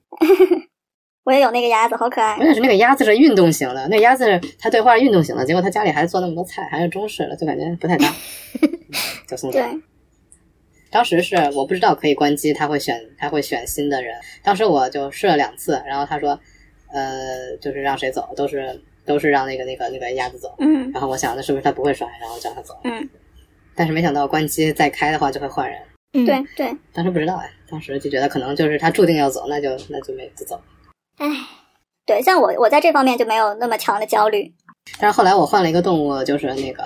我也有那个鸭子，好可爱关。键是那个鸭子是运动型的，那鸭子是它对话是运动型的，结果他家里还做那么多菜，还是中式的，就感觉不太搭，就送走了。对，当时是我不知道可以关机，他会选他会选新的人。当时我就试了两次，然后他说，呃，就是让谁走，都是都是让那个那个那个鸭子走。嗯然后我想，那是不是他不会摔，然后叫他走？嗯，但是没想到关机再开的话就会换人。嗯，对，对，当时不知道哎，当时就觉得可能就是他注定要走，那就那就没就走。唉，对，像我我在这方面就没有那么强的焦虑。但是后来我换了一个动物，就是那个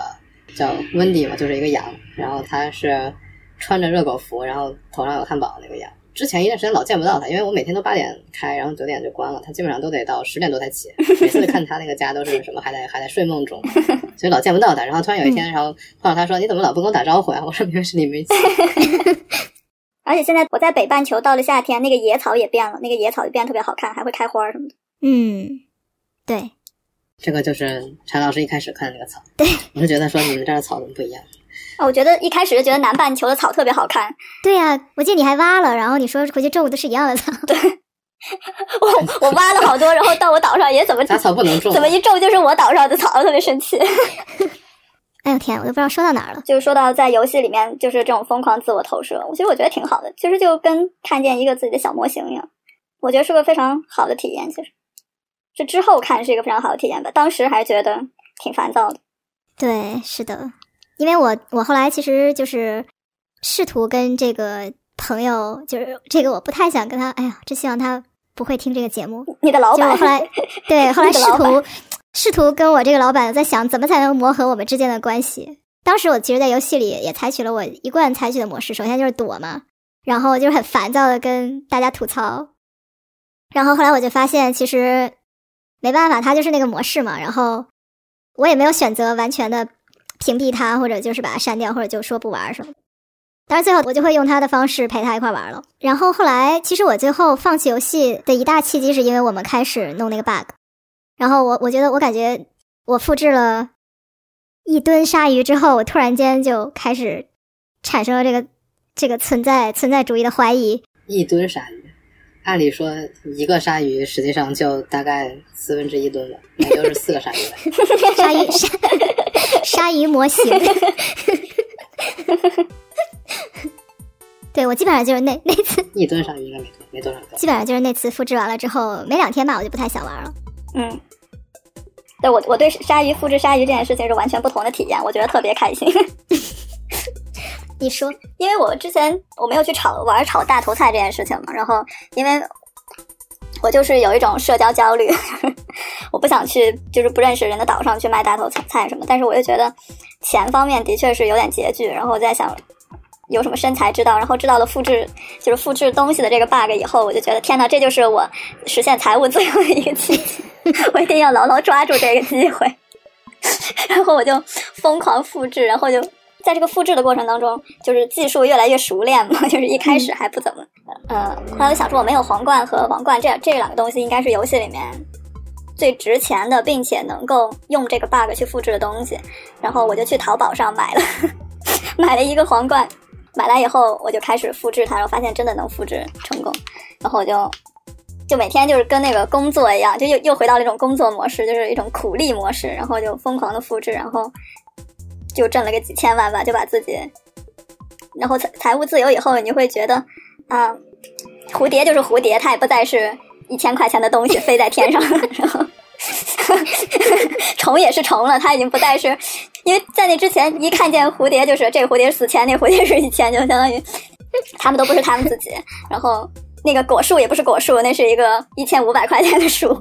叫温迪嘛，就是一个羊，然后它是穿着热狗服，然后头上有汉堡那个羊。之前一段时间老见不到它，因为我每天都八点开，然后九点就关了，它基本上都得到十点多才起。每次看它那个家都是什么还在还在睡梦中，所以老见不到它。然后突然有一天，然后碰到它说：“你怎么老不跟我打招呼啊？”我说：“因为是你没起。而且现在我在北半球，到了夏天，那个野草也变了，那个野草就变得特别好看，还会开花儿什么的。嗯，对，”这个就是柴老师一开始看的那个草。对，我是觉得说你们这儿的草怎么不一样？啊，我觉得一开始就觉得南半球的草特别好看，对呀、我记得你还挖了，然后你说回去种的是一样的草。对我我挖了好多，然后到我岛上也怎么 杂草不能种怎么一种就是我岛上的草，特别生气。哎呦天，我都不知道说到哪儿了。就是说到在游戏里面，就是这种疯狂自我投射，我其实我觉得挺好的，其实就跟看见一个自己的小模型一样，我觉得是个非常好的体验。其实这之后看是一个非常好的体验吧，当时还觉得挺烦躁的。对，是的，因为我我后来其实就是试图跟这个朋友，就是这个我不太想跟他，哎呀，真希望他不会听这个节目。你的老板后来 对后来试老图试图跟我这个老板在想怎么才能磨合我们之间的关系。当时我其实，在游戏里也采取了我一贯采取的模式，首先就是躲嘛，然后就是很烦躁的跟大家吐槽，然后后来我就发现其实没办法，他就是那个模式嘛，然后我也没有选择完全的屏蔽他，或者就是把他删掉，或者就说不玩什么的。当然，最后我就会用他的方式陪他一块玩了。然后后来，其实我最后放弃游戏的一大契机，是因为我们开始弄那个 bug。然后我我觉得我感觉我复制了一吨鲨鱼之后，我突然间就开始产生了这个这个存在存在主义的怀疑。一吨鲨鱼，按理说一个鲨鱼实际上就大概四分之一吨了，那就是四个鲨鱼了。鲨鱼鲨鲨鱼模型。对我基本上就是那那次，一吨鲨鱼应该没多没多少个。基本上就是那次复制完了之后，没两天吧，我就不太想玩了。嗯，对我我对鲨鱼复制鲨鱼这件事情是完全不同的体验，我觉得特别开心。你说，因为我之前我没有去炒玩炒大头菜这件事情嘛，然后因为我就是有一种社交焦虑，我不想去就是不认识人的岛上去卖大头菜菜什么，但是我又觉得钱方面的确是有点拮据，然后我在想有什么身材知道，然后知道了复制就是复制东西的这个 bug 以后，我就觉得天呐，这就是我实现财务自由的一个契机，我一定要牢牢抓住这个机会，然后我就疯狂复制，然后就。在这个复制的过程当中，就是技术越来越熟练嘛，就是一开始还不怎么，呃，后来我想说我没有皇冠和王冠这这两个东西应该是游戏里面最值钱的，并且能够用这个 bug 去复制的东西，然后我就去淘宝上买了 买了一个皇冠，买来以后我就开始复制它，然后发现真的能复制成功，然后我就就每天就是跟那个工作一样，就又又回到那种工作模式，就是一种苦力模式，然后就疯狂的复制，然后就挣了个几千万吧，就把自己，然后财财务自由以后，你会觉得，啊、蝴蝶就是蝴蝶，它也不再是一千块钱的东西飞在天上，然 后 虫也是虫了，它已经不再是，因为在那之前一看见蝴蝶就是这个蝴蝶是四千，那个蝴蝶是一千，就相当于他们都不是他们自己，然后那个果树也不是果树，那是一个一千五百块钱的树。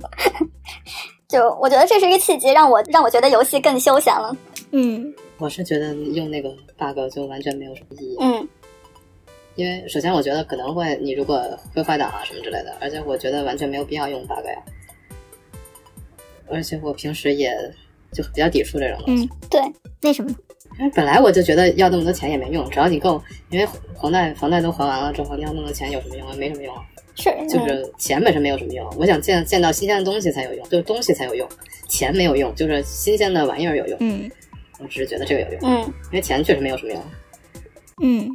就我觉得这是一个契机，让我让我觉得游戏更休闲了。嗯我是觉得用那个 bug 就完全没有什么意义，嗯因为首先我觉得可能会你如果会坏档啊什么之类的，而且我觉得完全没有必要用 bug 呀。而且我平时也就比较抵触这种东西，嗯，对，为什么？因为本来我就觉得要那么多钱也没用，只要你够，因为房贷房贷都还完了之后，你要那么多钱有什么用啊？没什么用啊。是嗯就是钱本身没有什么用，我想见见到新鲜的东西才有用，就是东西才有用，钱没有用，就是新鲜的玩意儿有用。嗯我只是觉得这个有用，嗯因为钱确实没有什么用。嗯。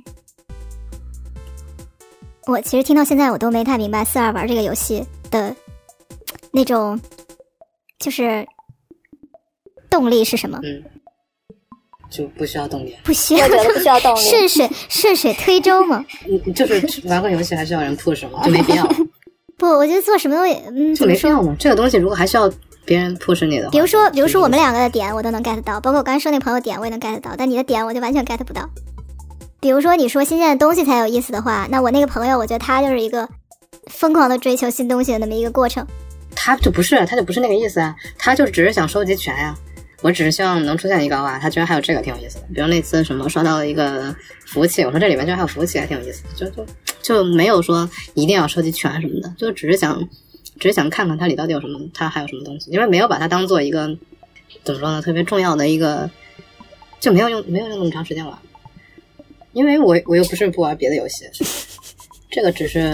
我其实听到现在，我都没太明白四二玩这个游戏的那种，就是动力是什么？嗯，就不需要动力，不需要我觉得不需要动力顺水顺水推舟嘛？你 你就是玩个游戏还需要人 push 吗？就没必要，不，我觉得做什么东西，嗯，就？没必要嘛。这个东西如果还需要别人 push 你的话，比如说，比如说我们，两个的点我都能 get 到，包括我刚才说那朋友点我也能 get 到，但你的点我就完全 get 不到。比如说你说新鲜的东西才有意思的话，那我那个朋友，我觉得他就是一个疯狂的追求新东西的那么一个过程。他就不是，他就不是那个意思啊，他就只是想收集全呀、我只是希望能出现一个哇，他居然还有这个挺有意思的。比如那次什么刷到了一个服务器，我说这里面居然还有服务器，还挺有意思的。就就就没有说一定要收集全什么的，就只是想只是想看看它里到底有什么，它还有什么东西，因为没有把它当做一个怎么说呢，特别重要的一个，就没有用没有用那么长时间玩。因为我我又不是不玩别的游戏，这个只是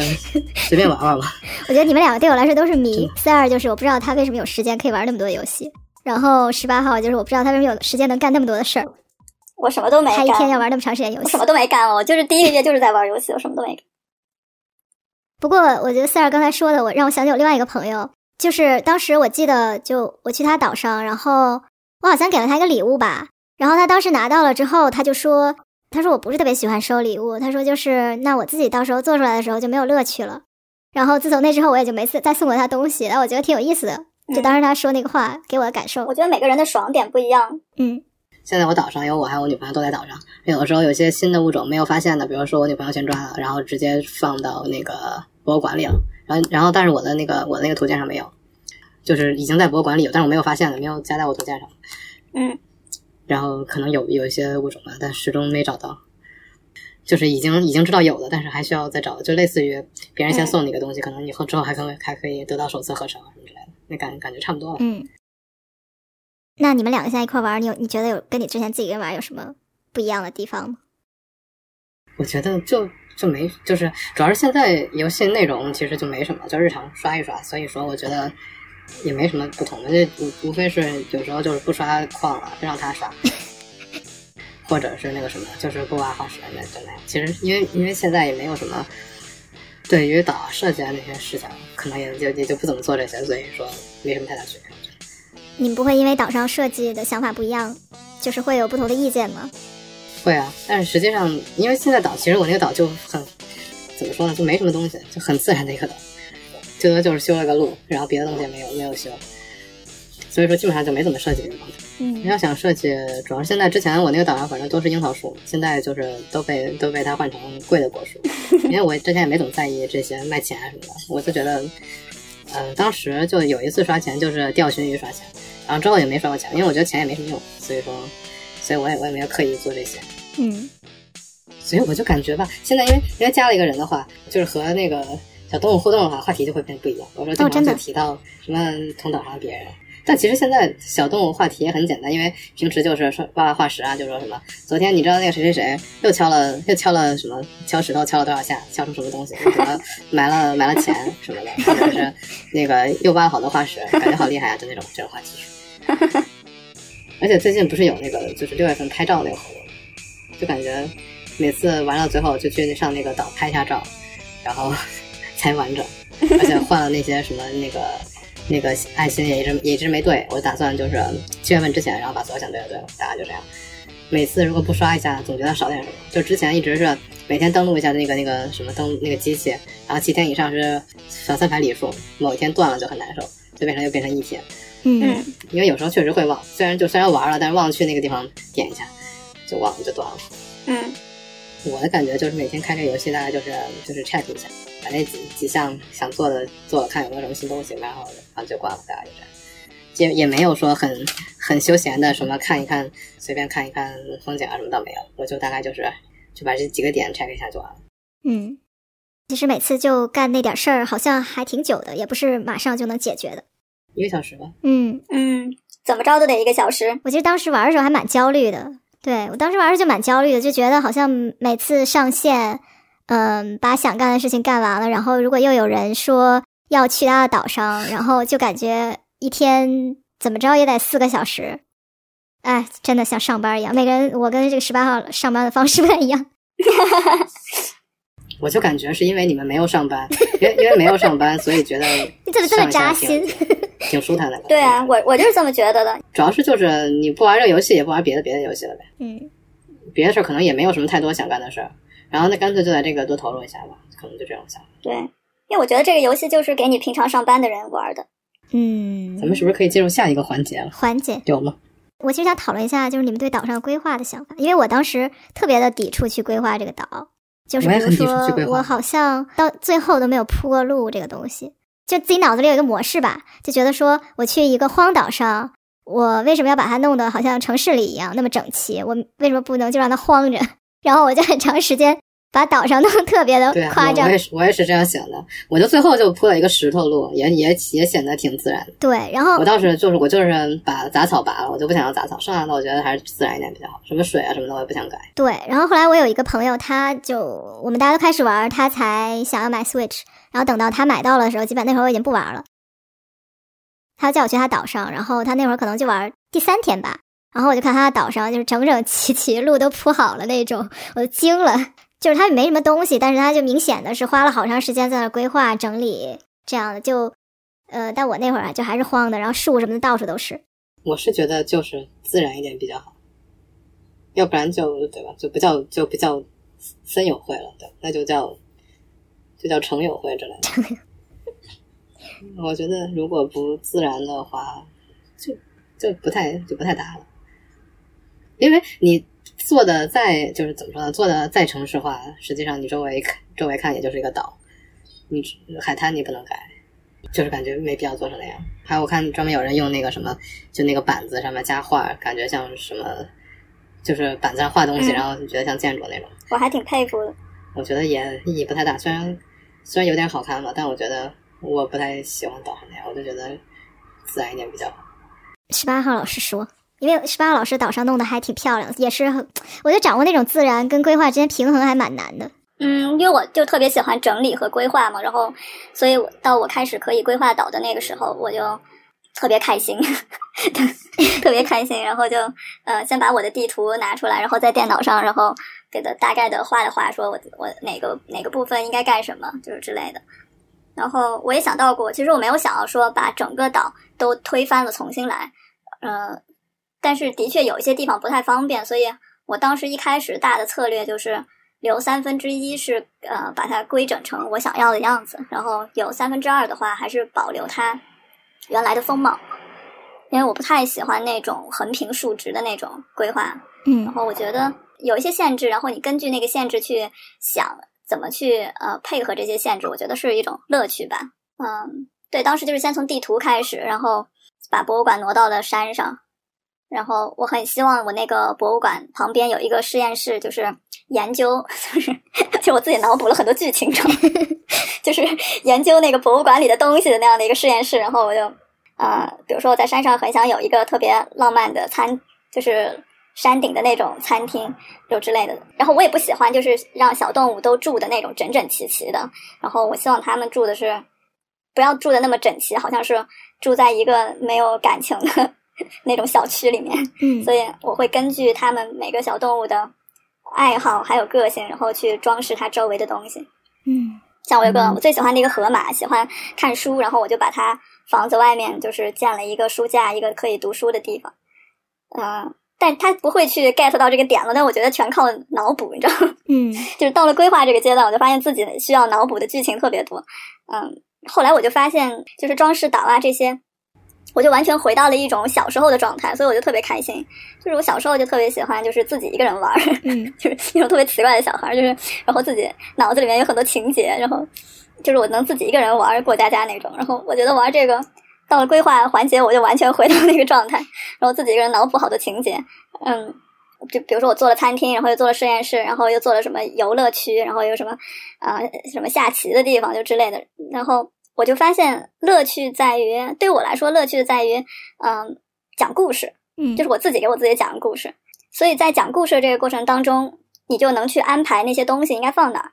随便玩玩吧。我觉得你们两个对我来说都是迷真。四二就是我不知道他为什么有时间可以玩那么多游戏，然后十八号就是我不知道他为什么有时间能干那么多的事儿，我什么都没他，一天要玩那么长时间游戏我什。么都没干，我就是第一个月就是在玩游戏，我什么都没干。不过我觉得四二刚才说的，我让我想起我另外一个朋友，就是当时我记得就我去他岛上，然后我好像给了他一个礼物吧，然后他当时拿到了之后，他就说，他说我不是特别喜欢收礼物，他说就是那我自己到时候做出来的时候就没有乐趣了。然后自从那之后，我也就没次再送过他东西，然后我觉得挺有意思的，就当时他说那个话给我的感受我，觉得每个人的爽点不一样。嗯现在我岛上有我还有我女朋友都在岛上，有的时候有些新的物种没有发现的，比如说我女朋友先抓了，然后直接放到那个博物馆里了，然后然后但是我的那个我的那个图鉴上没有，就是已经在博物馆里有，但是我没有发现的，没有加在我图鉴上。嗯，然后可能有有一些物种吧，但始终没找到，就是已经已经知道有了，但是还需要再找，就类似于别人先送你个东西，可能以后之后还可以还可以得到首次合成啊什么之类的，那感感觉差不多了。嗯。那你们两个现在一块玩，你有你觉得有跟你之前自己人玩有什么不一样的地方吗？我觉得就就没，就是主要是现在游戏内容其实就没什么，就日常刷一刷，所以说我觉得也没什么不同的，就无无非是有时候就是不刷矿了，让他刷，或者是那个什么，就是不挖化石那就那样。其实因为因为现在也没有什么对于岛设计啊那些事情，可能也就也就不怎么做这些，所以说没什么太大区别。你们不会因为岛上设计的想法不一样，就是会有不同的意见吗？会啊，但是实际上，因为现在岛其实我那个岛就很怎么说呢，就没什么东西，就很自然的一个岛，最多就是修了个路，然后别的东西也没有没有修，所以说基本上就没怎么设计这个东西。嗯你要想设计，主要是现在之前我那个岛上反正都是樱桃树，现在就是都被都被它换成贵的果树，因为我之前也没怎么在意这些卖钱啊什么的，我就觉得，呃，当时就有一次刷钱就是钓鲟鱼刷钱，然后之后也没刷过钱，因为我觉得钱也没什么用，所以说，所以我也我也没有刻意做这些。嗯所以我就感觉吧，现在因为因为加了一个人的话，就是和那个小动物互动的话，话题就会变不一样。我说经常哦真的就提到什么同岛上别人，但其实现在小动物话题也很简单，因为平时就是说挖挖化石啊，就说什么昨天你知道那个谁谁谁又敲了又敲了什么敲石头敲了多少下，敲出什么东西，什么 埋了埋了钱什么的，或者是那个又挖了好多化石，感觉好厉害啊，就那种这种话题。而且最近不是有那个就是六月份拍照那个活动，就感觉每次玩到最后就去上那个岛拍一下照，然后才完整。而且换了那些什么那个那个爱心也一直也一直没对，我打算就是七月份之前，然后把所有想对的对了，大概就这样。每次如果不刷一下，总觉得少点什么。就之前一直是每天登录一下那个那个什么登那个机器，然后七天以上是小三排里数，某一天断了就很难受，就变成又变成一天。嗯，因为有时候确实会忘，虽然就虽然玩了，但是忘了去那个地方点一下，就忘了就断了。嗯，我的感觉就是每天开这个游戏，大概就是就是 check 一下，把那几几项想做的做了，看有没有什么新东西，然后然后就挂了，大概就这样。也也没有说很很休闲的什么看一看，随便看一看风景啊什么倒没有，我就大概就是就把这几个点 check 一下就完了。嗯，其实每次就干那点事儿，好像还挺久的，也不是马上就能解决的。一个小时吧，嗯，嗯，怎么着都得一个小时。我记得当时玩的时候还蛮焦虑的，对我当时玩的时候就蛮焦虑的，就觉得好像每次上线，嗯，把想干的事情干完了，然后如果又有人说要去他的岛上，然后就感觉一天怎么着也得四个小时，哎，真的像上班一样。每个人，我跟这个十八号上班的方式不太一样。我就感觉是因为你们没有上班，因为因为没有上班，所以觉得 你怎么这么扎心？挺舒坦的。对啊，我我就是这么觉得的。主要是就是你不玩这个游戏，也不玩别的别的游戏了呗。嗯，别的事儿可能也没有什么太多想干的事儿，然后那干脆就在这个多投入一下吧，可能就这样想。对，因为我觉得这个游戏就是给你平常上班的人玩的。嗯，咱们是不是可以进入下一个环节了？环节。有吗？我其实想讨论一下，就是你们对岛上规划的想法，因为我当时特别的抵触去规划这个岛，就是比如我也很抵触去规说，我好像到最后都没有铺过路这个东西，就自己脑子里有一个模式吧，就觉得说我去一个荒岛上，我为什么要把它弄得好像城市里一样那么整齐？我为什么不能就让它荒着？然后我就很长时间把岛上弄特别的夸张我我也，是，我也是这样想的。我就最后就铺了一个石头路，也也也显得挺自然的。对，然后我倒是就是我就是把杂草拔了，我就不想要杂草，剩下的我觉得还是自然一点比较好。什么水啊什么的我也不想改。对，然后后来我有一个朋友，他就我们大家都开始玩，他才想要买 Switch，然后等到他买到了的时候，基本那会儿我已经不玩了。他叫我去他岛上，然后他那会儿可能就玩第三天吧，然后我就看他的岛上就是整整齐齐，路都铺好了那种，我都惊了。就是他也没什么东西，但是他就明显的是花了好长时间在那儿规划整理这样的，就呃，但我那会儿啊就还是荒的，然后树什么的到处都是。我是觉得就是自然一点比较好，要不然就对吧？就不叫就不叫森友会了，对，那就叫就叫城友会之类的。我觉得如果不自然的话，就就不太就不太搭了，因为你做的再就是怎么说呢？做的再城市化，实际上你周围看周围看也就是一个岛，你海滩你不能改，就是感觉没必要做成那样。还有我看专门有人用那个什么，就那个板子上面加画，感觉像什么，就是板子上画东西，嗯然后你觉得像建筑那种。我还挺佩服的。我觉得也意义不太大，虽然虽然有点好看吧，但我觉得我不太喜欢岛上那样，我就觉得自然一点比较好。十八号老师说，因为十八号老师岛上弄得还挺漂亮，也是很，我觉得掌握那种自然跟规划之间平衡还蛮难的。嗯，因为我就特别喜欢整理和规划嘛，然后，所以我到我开始可以规划岛的那个时候，我就特别开心，特别开心，然后就呃，先把我的地图拿出来，然后在电脑上，然后给它大概的画了画，说我我哪个哪个部分应该干什么，就是之类的。然后我也想到过，其实我没有想要说把整个岛都推翻了重新来，呃，但是的确有一些地方不太方便，所以我当时一开始大的策略就是留三分之一是呃把它规整成我想要的样子，然后有三分之二的话还是保留它原来的风貌，因为我不太喜欢那种横平竖直的那种规划，嗯然嗯后我觉得有一些限制，然后你根据那个限制去想怎么去呃配合这些限制，我觉得是一种乐趣吧。嗯，对，当时就是先从地图开始，然后把博物馆挪到了山上，然后我很希望我那个博物馆旁边有一个实验室，就是研究，就是就我自己脑补了很多剧情，你知道吗就是研究那个博物馆里的东西的那样的一个实验室，然后我就呃，比如说我在山上很想有一个特别浪漫的餐，就是山顶的那种餐厅，就之类的。然后我也不喜欢就是让小动物都住的那种整整齐齐的，然后我希望他们住的是不要住的那么整齐，好像是住在一个没有感情的 那种小区里面。嗯 所以我会根据他们每个小动物的爱好还有个性，然后去装饰它周围的东西。嗯像我有个我最喜欢的一个河马，喜欢看书，然后我就把它房子外面就是建了一个书架，一个可以读书的地方。嗯，但它不会去 get 到这个点了，但我觉得全靠脑补，你知道吗？嗯就是到了规划这个阶段，我就发现自己需要脑补的剧情特别多。嗯，后来我就发现，就是装饰岛啊这些，我就完全回到了一种小时候的状态，所以我就特别开心。就是我小时候就特别喜欢，就是自己一个人玩 就是那种特别奇怪的小孩儿，就是然后自己脑子里面有很多情节，然后就是我能自己一个人玩儿过家家那种。然后我觉得玩这个到了规划环节，我就完全回到那个状态，然后自己一个人脑补好多情节，嗯。就比如说我做了餐厅，然后又做了实验室，然后又做了什么游乐区，然后有什么啊、呃什么下棋的地方就之类的，然后我就发现乐趣在于对我来说乐趣在于嗯、讲故事，嗯，就是我自己给我自己讲故事，所以在讲故事这个过程当中，你就能去安排那些东西应该放哪儿。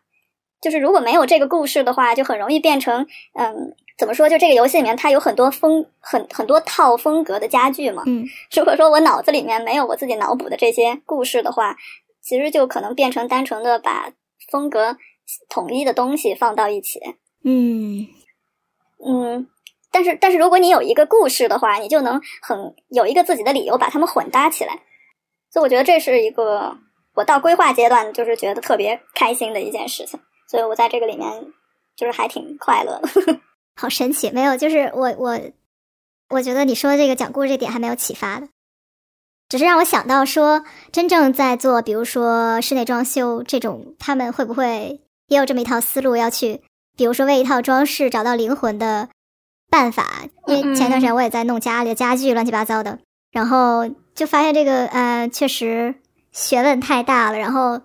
就是如果没有这个故事的话，就很容易变成嗯，怎么说？就这个游戏里面它有很多风很很多套风格的家具嘛。嗯如果说我脑子里面没有我自己脑补的这些故事的话，其实就可能变成单纯的把风格统一的东西放到一起。嗯嗯，但是但是如果你有一个故事的话，你就能很有一个自己的理由把它们混搭起来。所以我觉得这是一个我到规划阶段就是觉得特别开心的一件事情。所以我在这个里面就是还挺快乐的。好神奇，没有，就是我我我觉得你说的这个讲故事这点还没有启发的，只是让我想到说，真正在做，比如说室内装修这种，他们会不会也有这么一套思路，要去，比如说为一套装饰找到灵魂的办法？因为前段时间我也在弄家里的家具，乱七八糟的，然后就发现这个呃，确实学问太大了，然后。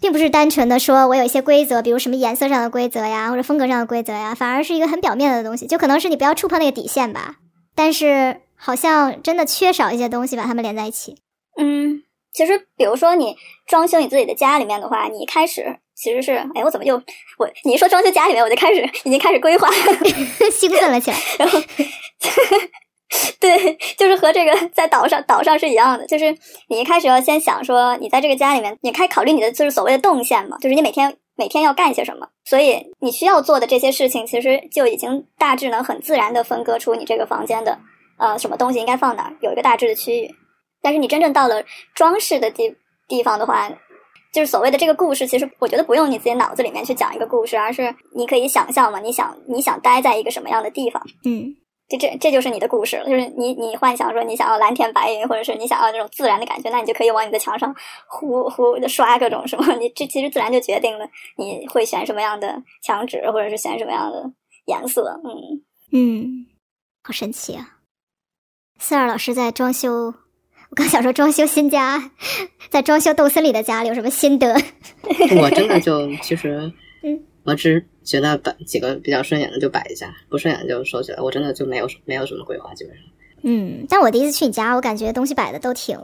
并不是单纯的说我有一些规则，比如什么颜色上的规则呀，或者风格上的规则呀，反而是一个很表面的东西，就可能是你不要触碰那个底线吧。但是好像真的缺少一些东西把它们连在一起。嗯，其实比如说你装修你自己的家里面的话，你一开始其实是，哎，我怎么就我你一说装修家里面，我就开始已经开始规划，兴奋了起来。然后 对，就是和这个在岛上岛上是一样的，就是你一开始要先想说，你在这个家里面，你开始考虑你的就是所谓的动线嘛，就是你每天每天要干些什么，所以你需要做的这些事情，其实就已经大致能很自然的分割出你这个房间的呃什么东西应该放哪儿，有一个大致的区域。但是你真正到了装饰的地地方的话，就是所谓的这个故事，其实我觉得不用你自己脑子里面去讲一个故事，而是你可以想象嘛，你想你想待在一个什么样的地方。嗯这这这就是你的故事了，就是你你幻想说你想要蓝天白云，或者是你想要这种自然的感觉，那你就可以往你的墙上呼呼地刷各种什么，你这其实自然就决定了你会选什么样的墙纸，或者是选什么样的颜色。嗯，嗯，好神奇啊！四二老师在装修，我刚想说装修新家，在装修豆森里的家里有什么心得？我真的就其实，嗯，我只觉得摆几个比较顺眼的就摆一下，不顺眼的就收起来。我真的就没有没有什么规划，基本上。嗯，但我第一次去你家，我感觉东西摆的都挺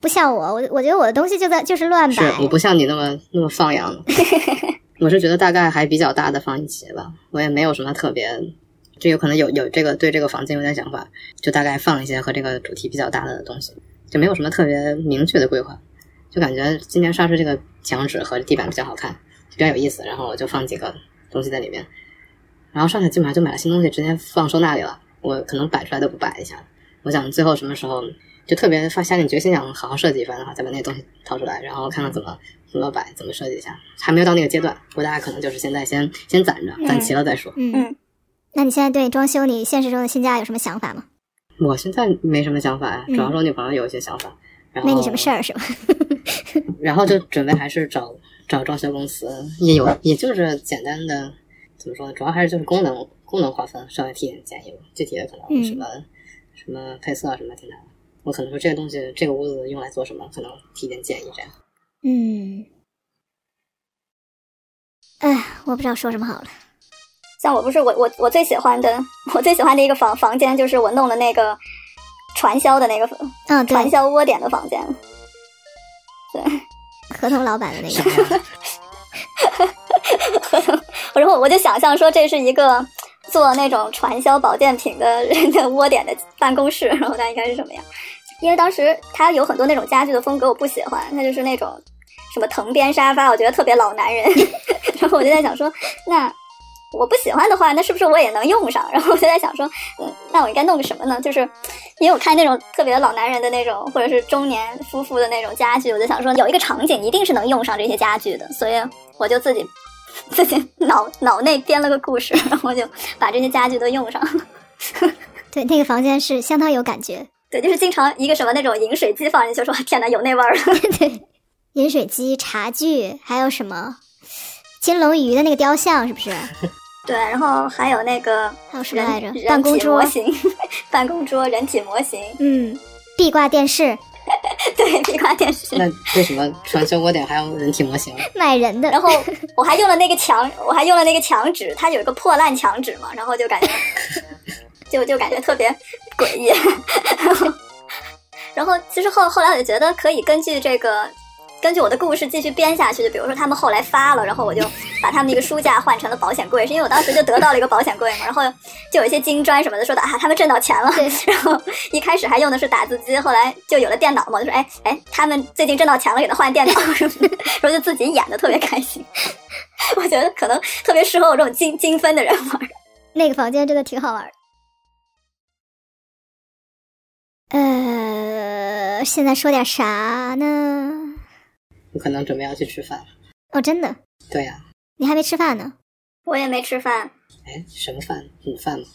不像我，我我觉得我的东西就在就是乱是摆。我不像你那么那么放养，我是觉得大概还比较大的放一起吧，我也没有什么特别，这有可能有有这个对这个房间有点想法，就大概放一些和这个主题比较大的东西，就没有什么特别明确的规划，就感觉今天刷出这个墙纸和地板比较好看，比较有意思，然后我就放几个东西在里面，然后上来基本上就买了新东西，直接放收纳里了，我可能摆出来都不摆一下，我想最后什么时候就特别发下定决心想好好设计一番的话，再把那些东西掏出来，然后看看怎么怎么摆，怎么设计一下。还没有到那个阶段，我大概可能就是现在先先攒着，攒齐了再说。嗯嗯那你现在对装修你现实中的新家有什么想法吗？我现在没什么想法，嗯主要是我女朋友有一些想法，然后没你什么事儿是吧？然后就准备还是找找装修公司，也有也就是简单的怎么说呢，主要还是就是功能功能划分稍微提点建议吧，具体的可能什么、什么配色啊什么挺难的。我可能说这个东西这个屋子用来做什么，可能提点建议这样。嗯，哎，我不知道说什么好了。像我不是我我我最喜欢的我最喜欢的一个房房间就是我弄的那个传销的那个嗯，对传，销窝点的房间。对合同老板的那啥个。呀？然后我就想象说这是一个做那种传销保健品的人的窝点的办公室，然后它应该是什么样？因为当时它有很多那种家具的风格我不喜欢，它就是那种什么藤编沙发，我觉得特别老男人。然后我就在想说，那我不喜欢的话，那是不是我也能用上？然后我就在想说，嗯，那我应该弄个什么呢？就是因为我看那种特别老男人的那种，或者是中年夫妇的那种家具，我就想说有一个场景一定是能用上这些家具的，所以我就自己 自己脑脑内编了个故事，然后就把这些家具都用上。对，那个房间是相当有感觉。对，就是经常一个什么那种饮水机放进去，说天哪，有那味儿了。对，饮水机、茶具，还有什么金龙鱼的那个雕像，是不是？对，然后还有那个还有什么来着？人办公桌人体模型，办公桌、人体模型，嗯，壁挂电视，对，壁挂电视。那为什么传销窝点还有人体模型？买人的。然后 我还用了那个墙，我还用了那个墙纸，它有一个破烂墙纸嘛，然后就感觉就就感觉特别诡异。然后，然后其实后后来我就觉得可以根据这个。根据我的故事继续编下去，就比如说他们后来发了，然后我就把他们那个书架换成了保险柜，是因为我当时就得到了一个保险柜嘛，然后就有一些金砖什么的说的啊，他们挣到钱了，然后一开始还用的是打字机，后来就有了电脑嘛，就说哎哎，他们最近挣到钱了，给他换电脑 什么的，然后就自己演的特别开心。我觉得可能特别适合我这种精精分的人玩。那个房间真的挺好玩。呃，现在说点啥呢？我可能准备要去吃饭了。哦，真的？对呀、你还没吃饭呢？我也没吃饭，哎，什么饭？午饭吗？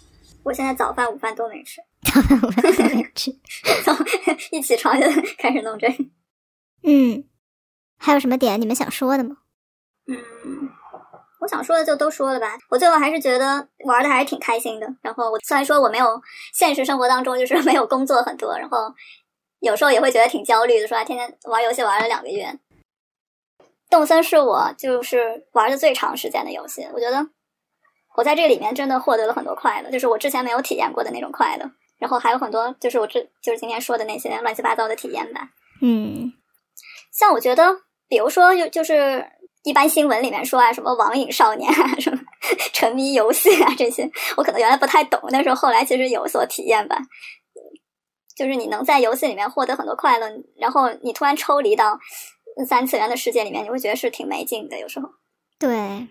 我现在早饭、午饭都没吃，早饭、午饭都没吃。一起床就开始弄这个。嗯，还有什么点你们想说的吗？嗯，我想说的就都说了吧。我最后还是觉得玩的还是挺开心的。然后我虽然说我没有现实生活当中就是没有工作很多，然后有时候也会觉得挺焦虑的，说啊天天玩游戏玩了两个月。动森是我就是玩的最长时间的游戏，我觉得我在这里面真的获得了很多快乐，就是我之前没有体验过的那种快乐。然后还有很多就是我这就是今天说的那些乱七八糟的体验吧。嗯，像我觉得，比如说就就是一般新闻里面说啊，什么网瘾少年啊，什么沉迷游戏啊这些，我可能原来不太懂，但是后来其实有所体验吧。就是你能在游戏里面获得很多快乐，然后你突然抽离到三次元的世界里面，你会觉得是挺没劲的。有时候，对，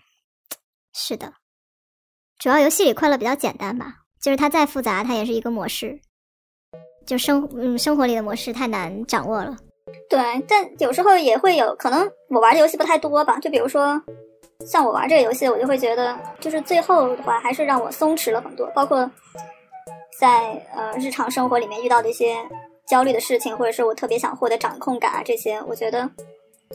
是的。主要游戏里快乐比较简单吧，就是它再复杂，它也是一个模式。就生嗯生活里的模式太难掌握了。对，但有时候也会有可能我玩的游戏不太多吧，就比如说像我玩这个游戏，我就会觉得就是最后的话还是让我松弛了很多，包括在呃日常生活里面遇到的一些焦虑的事情，或者是我特别想获得掌控感啊这些，我觉得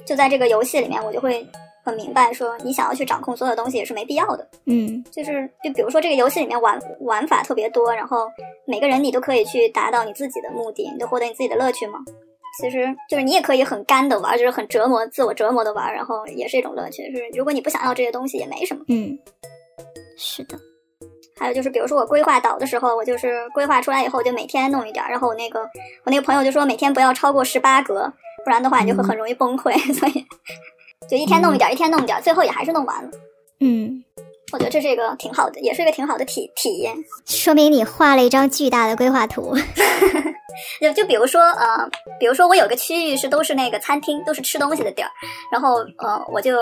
就在这个游戏里面，我就会很明白说，你想要去掌控所有东西也是没必要的。嗯就是就比如说这个游戏里面玩玩法特别多，然后每个人你都可以去达到你自己的目的，你就获得你自己的乐趣嘛。其实就是你也可以很干的玩，就是很折磨自我折磨的玩，然后也是一种乐趣。就是如果你不想要这些东西也没什么。嗯，是的。还有就是比如说我规划岛的时候，我就是规划出来以后就每天弄一点儿，然后我那个我那个朋友就说每天不要超过十八格，不然的话你就会很容易崩溃，所以就一天弄一点儿，一天弄一点儿，最后也还是弄完了。嗯，我觉得这是一个挺好的，也是一个挺好的体体验。说明你画了一张巨大的规划图。就就比如说呃，比如说我有个区域是都是那个餐厅，都是吃东西的地儿，然后呃，我就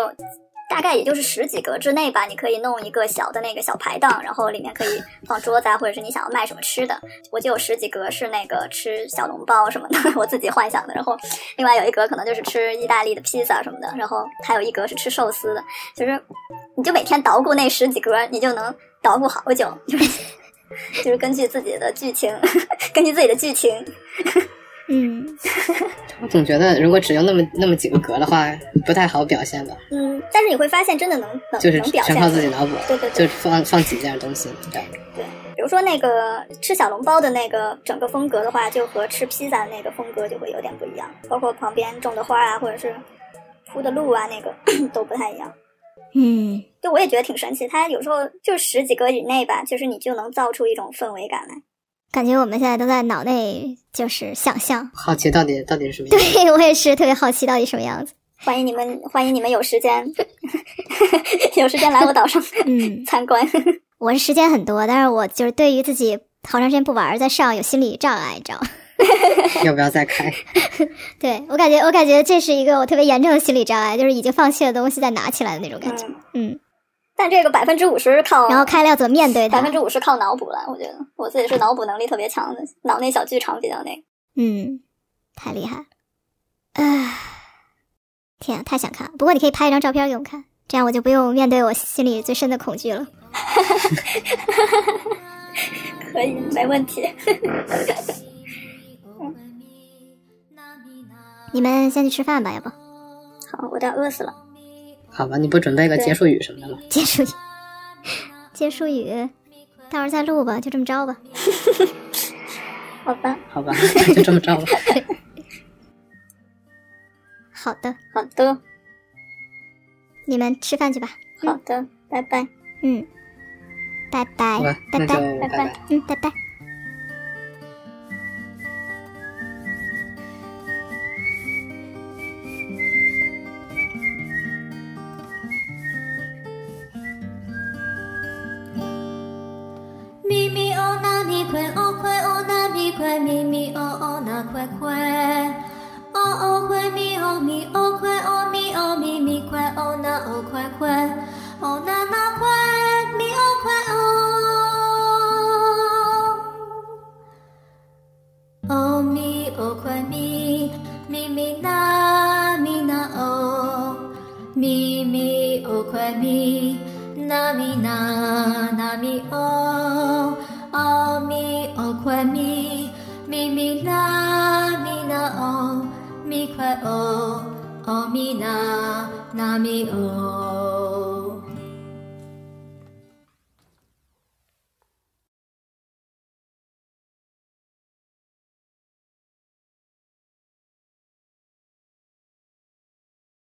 大概也就是十几格之内吧，你可以弄一个小的那个小排档，然后里面可以放桌子啊，或者是你想要卖什么吃的，我就有十几格是那个吃小笼包什么的，我自己幻想的，然后另外有一格可能就是吃意大利的披萨什么的，然后还有一格是吃寿司的，其实你就每天捣鼓那十几格，你就能捣鼓好久，就是。就是根据自己的剧情，根据自己的剧情，嗯，我总觉得如果只用那么那么几个格的话，不太好表现吧。嗯，但是你会发现真的能能就是能表现全靠自己脑补，对对对就放放几件东西，对。比如说那个吃小笼包的那个整个风格的话，就和吃披萨的那个风格就会有点不一样，包括旁边种的花啊，或者是铺的路啊，那个 都不太一样。嗯，就我也觉得挺神奇，它有时候就十几格以内吧，就是你就能造出一种氛围感来。感觉我们现在都在脑内就是想象。好奇到底到底是什么样子？对我也是特别好奇到底什么样子。欢迎你们，欢迎你们有时间，有时间来我岛上嗯，参观。我是时间很多，但是我就是对于自己好长时间不玩儿再上有心理障碍，你知道吗？要不要再开？对我感觉，我感觉这是一个我特别严重的心理障碍，就是已经放弃的东西再拿起来的那种感觉。嗯，嗯，但这个百分之五十靠，然后开了要怎么面对它百分？之五十靠脑补了。我觉得我自己是脑补能力特别强的，脑内小剧场比较那个。嗯，太厉害了。唉，天啊，太想看了。不过你可以拍一张照片给我们看，这样我就不用面对我心里最深的恐惧了。可以，没问题。你们先去吃饭吧，要不好，我都要饿死了。好吧，你不准备个结束语什么的吗？结束语，结束语，待会儿再录吧，就这么着吧。好吧，好吧，就这么着吧。好的，好的，你们吃饭去吧。好的，拜拜。嗯，拜拜，，拜拜，拜拜。嗯，拜拜。快咪咪哦哦那快快哦哦快咪哦咪哦快哦咪哦咪咪快哦那哦快快哦那那快咪哦快哦哦咪哦快咪咪咪那咪那哦咪咪哦快咪那咪那那咪哦哦咪哦快咪咪咪啦咪啦哦咪快哦哦咪啦啦咪哦。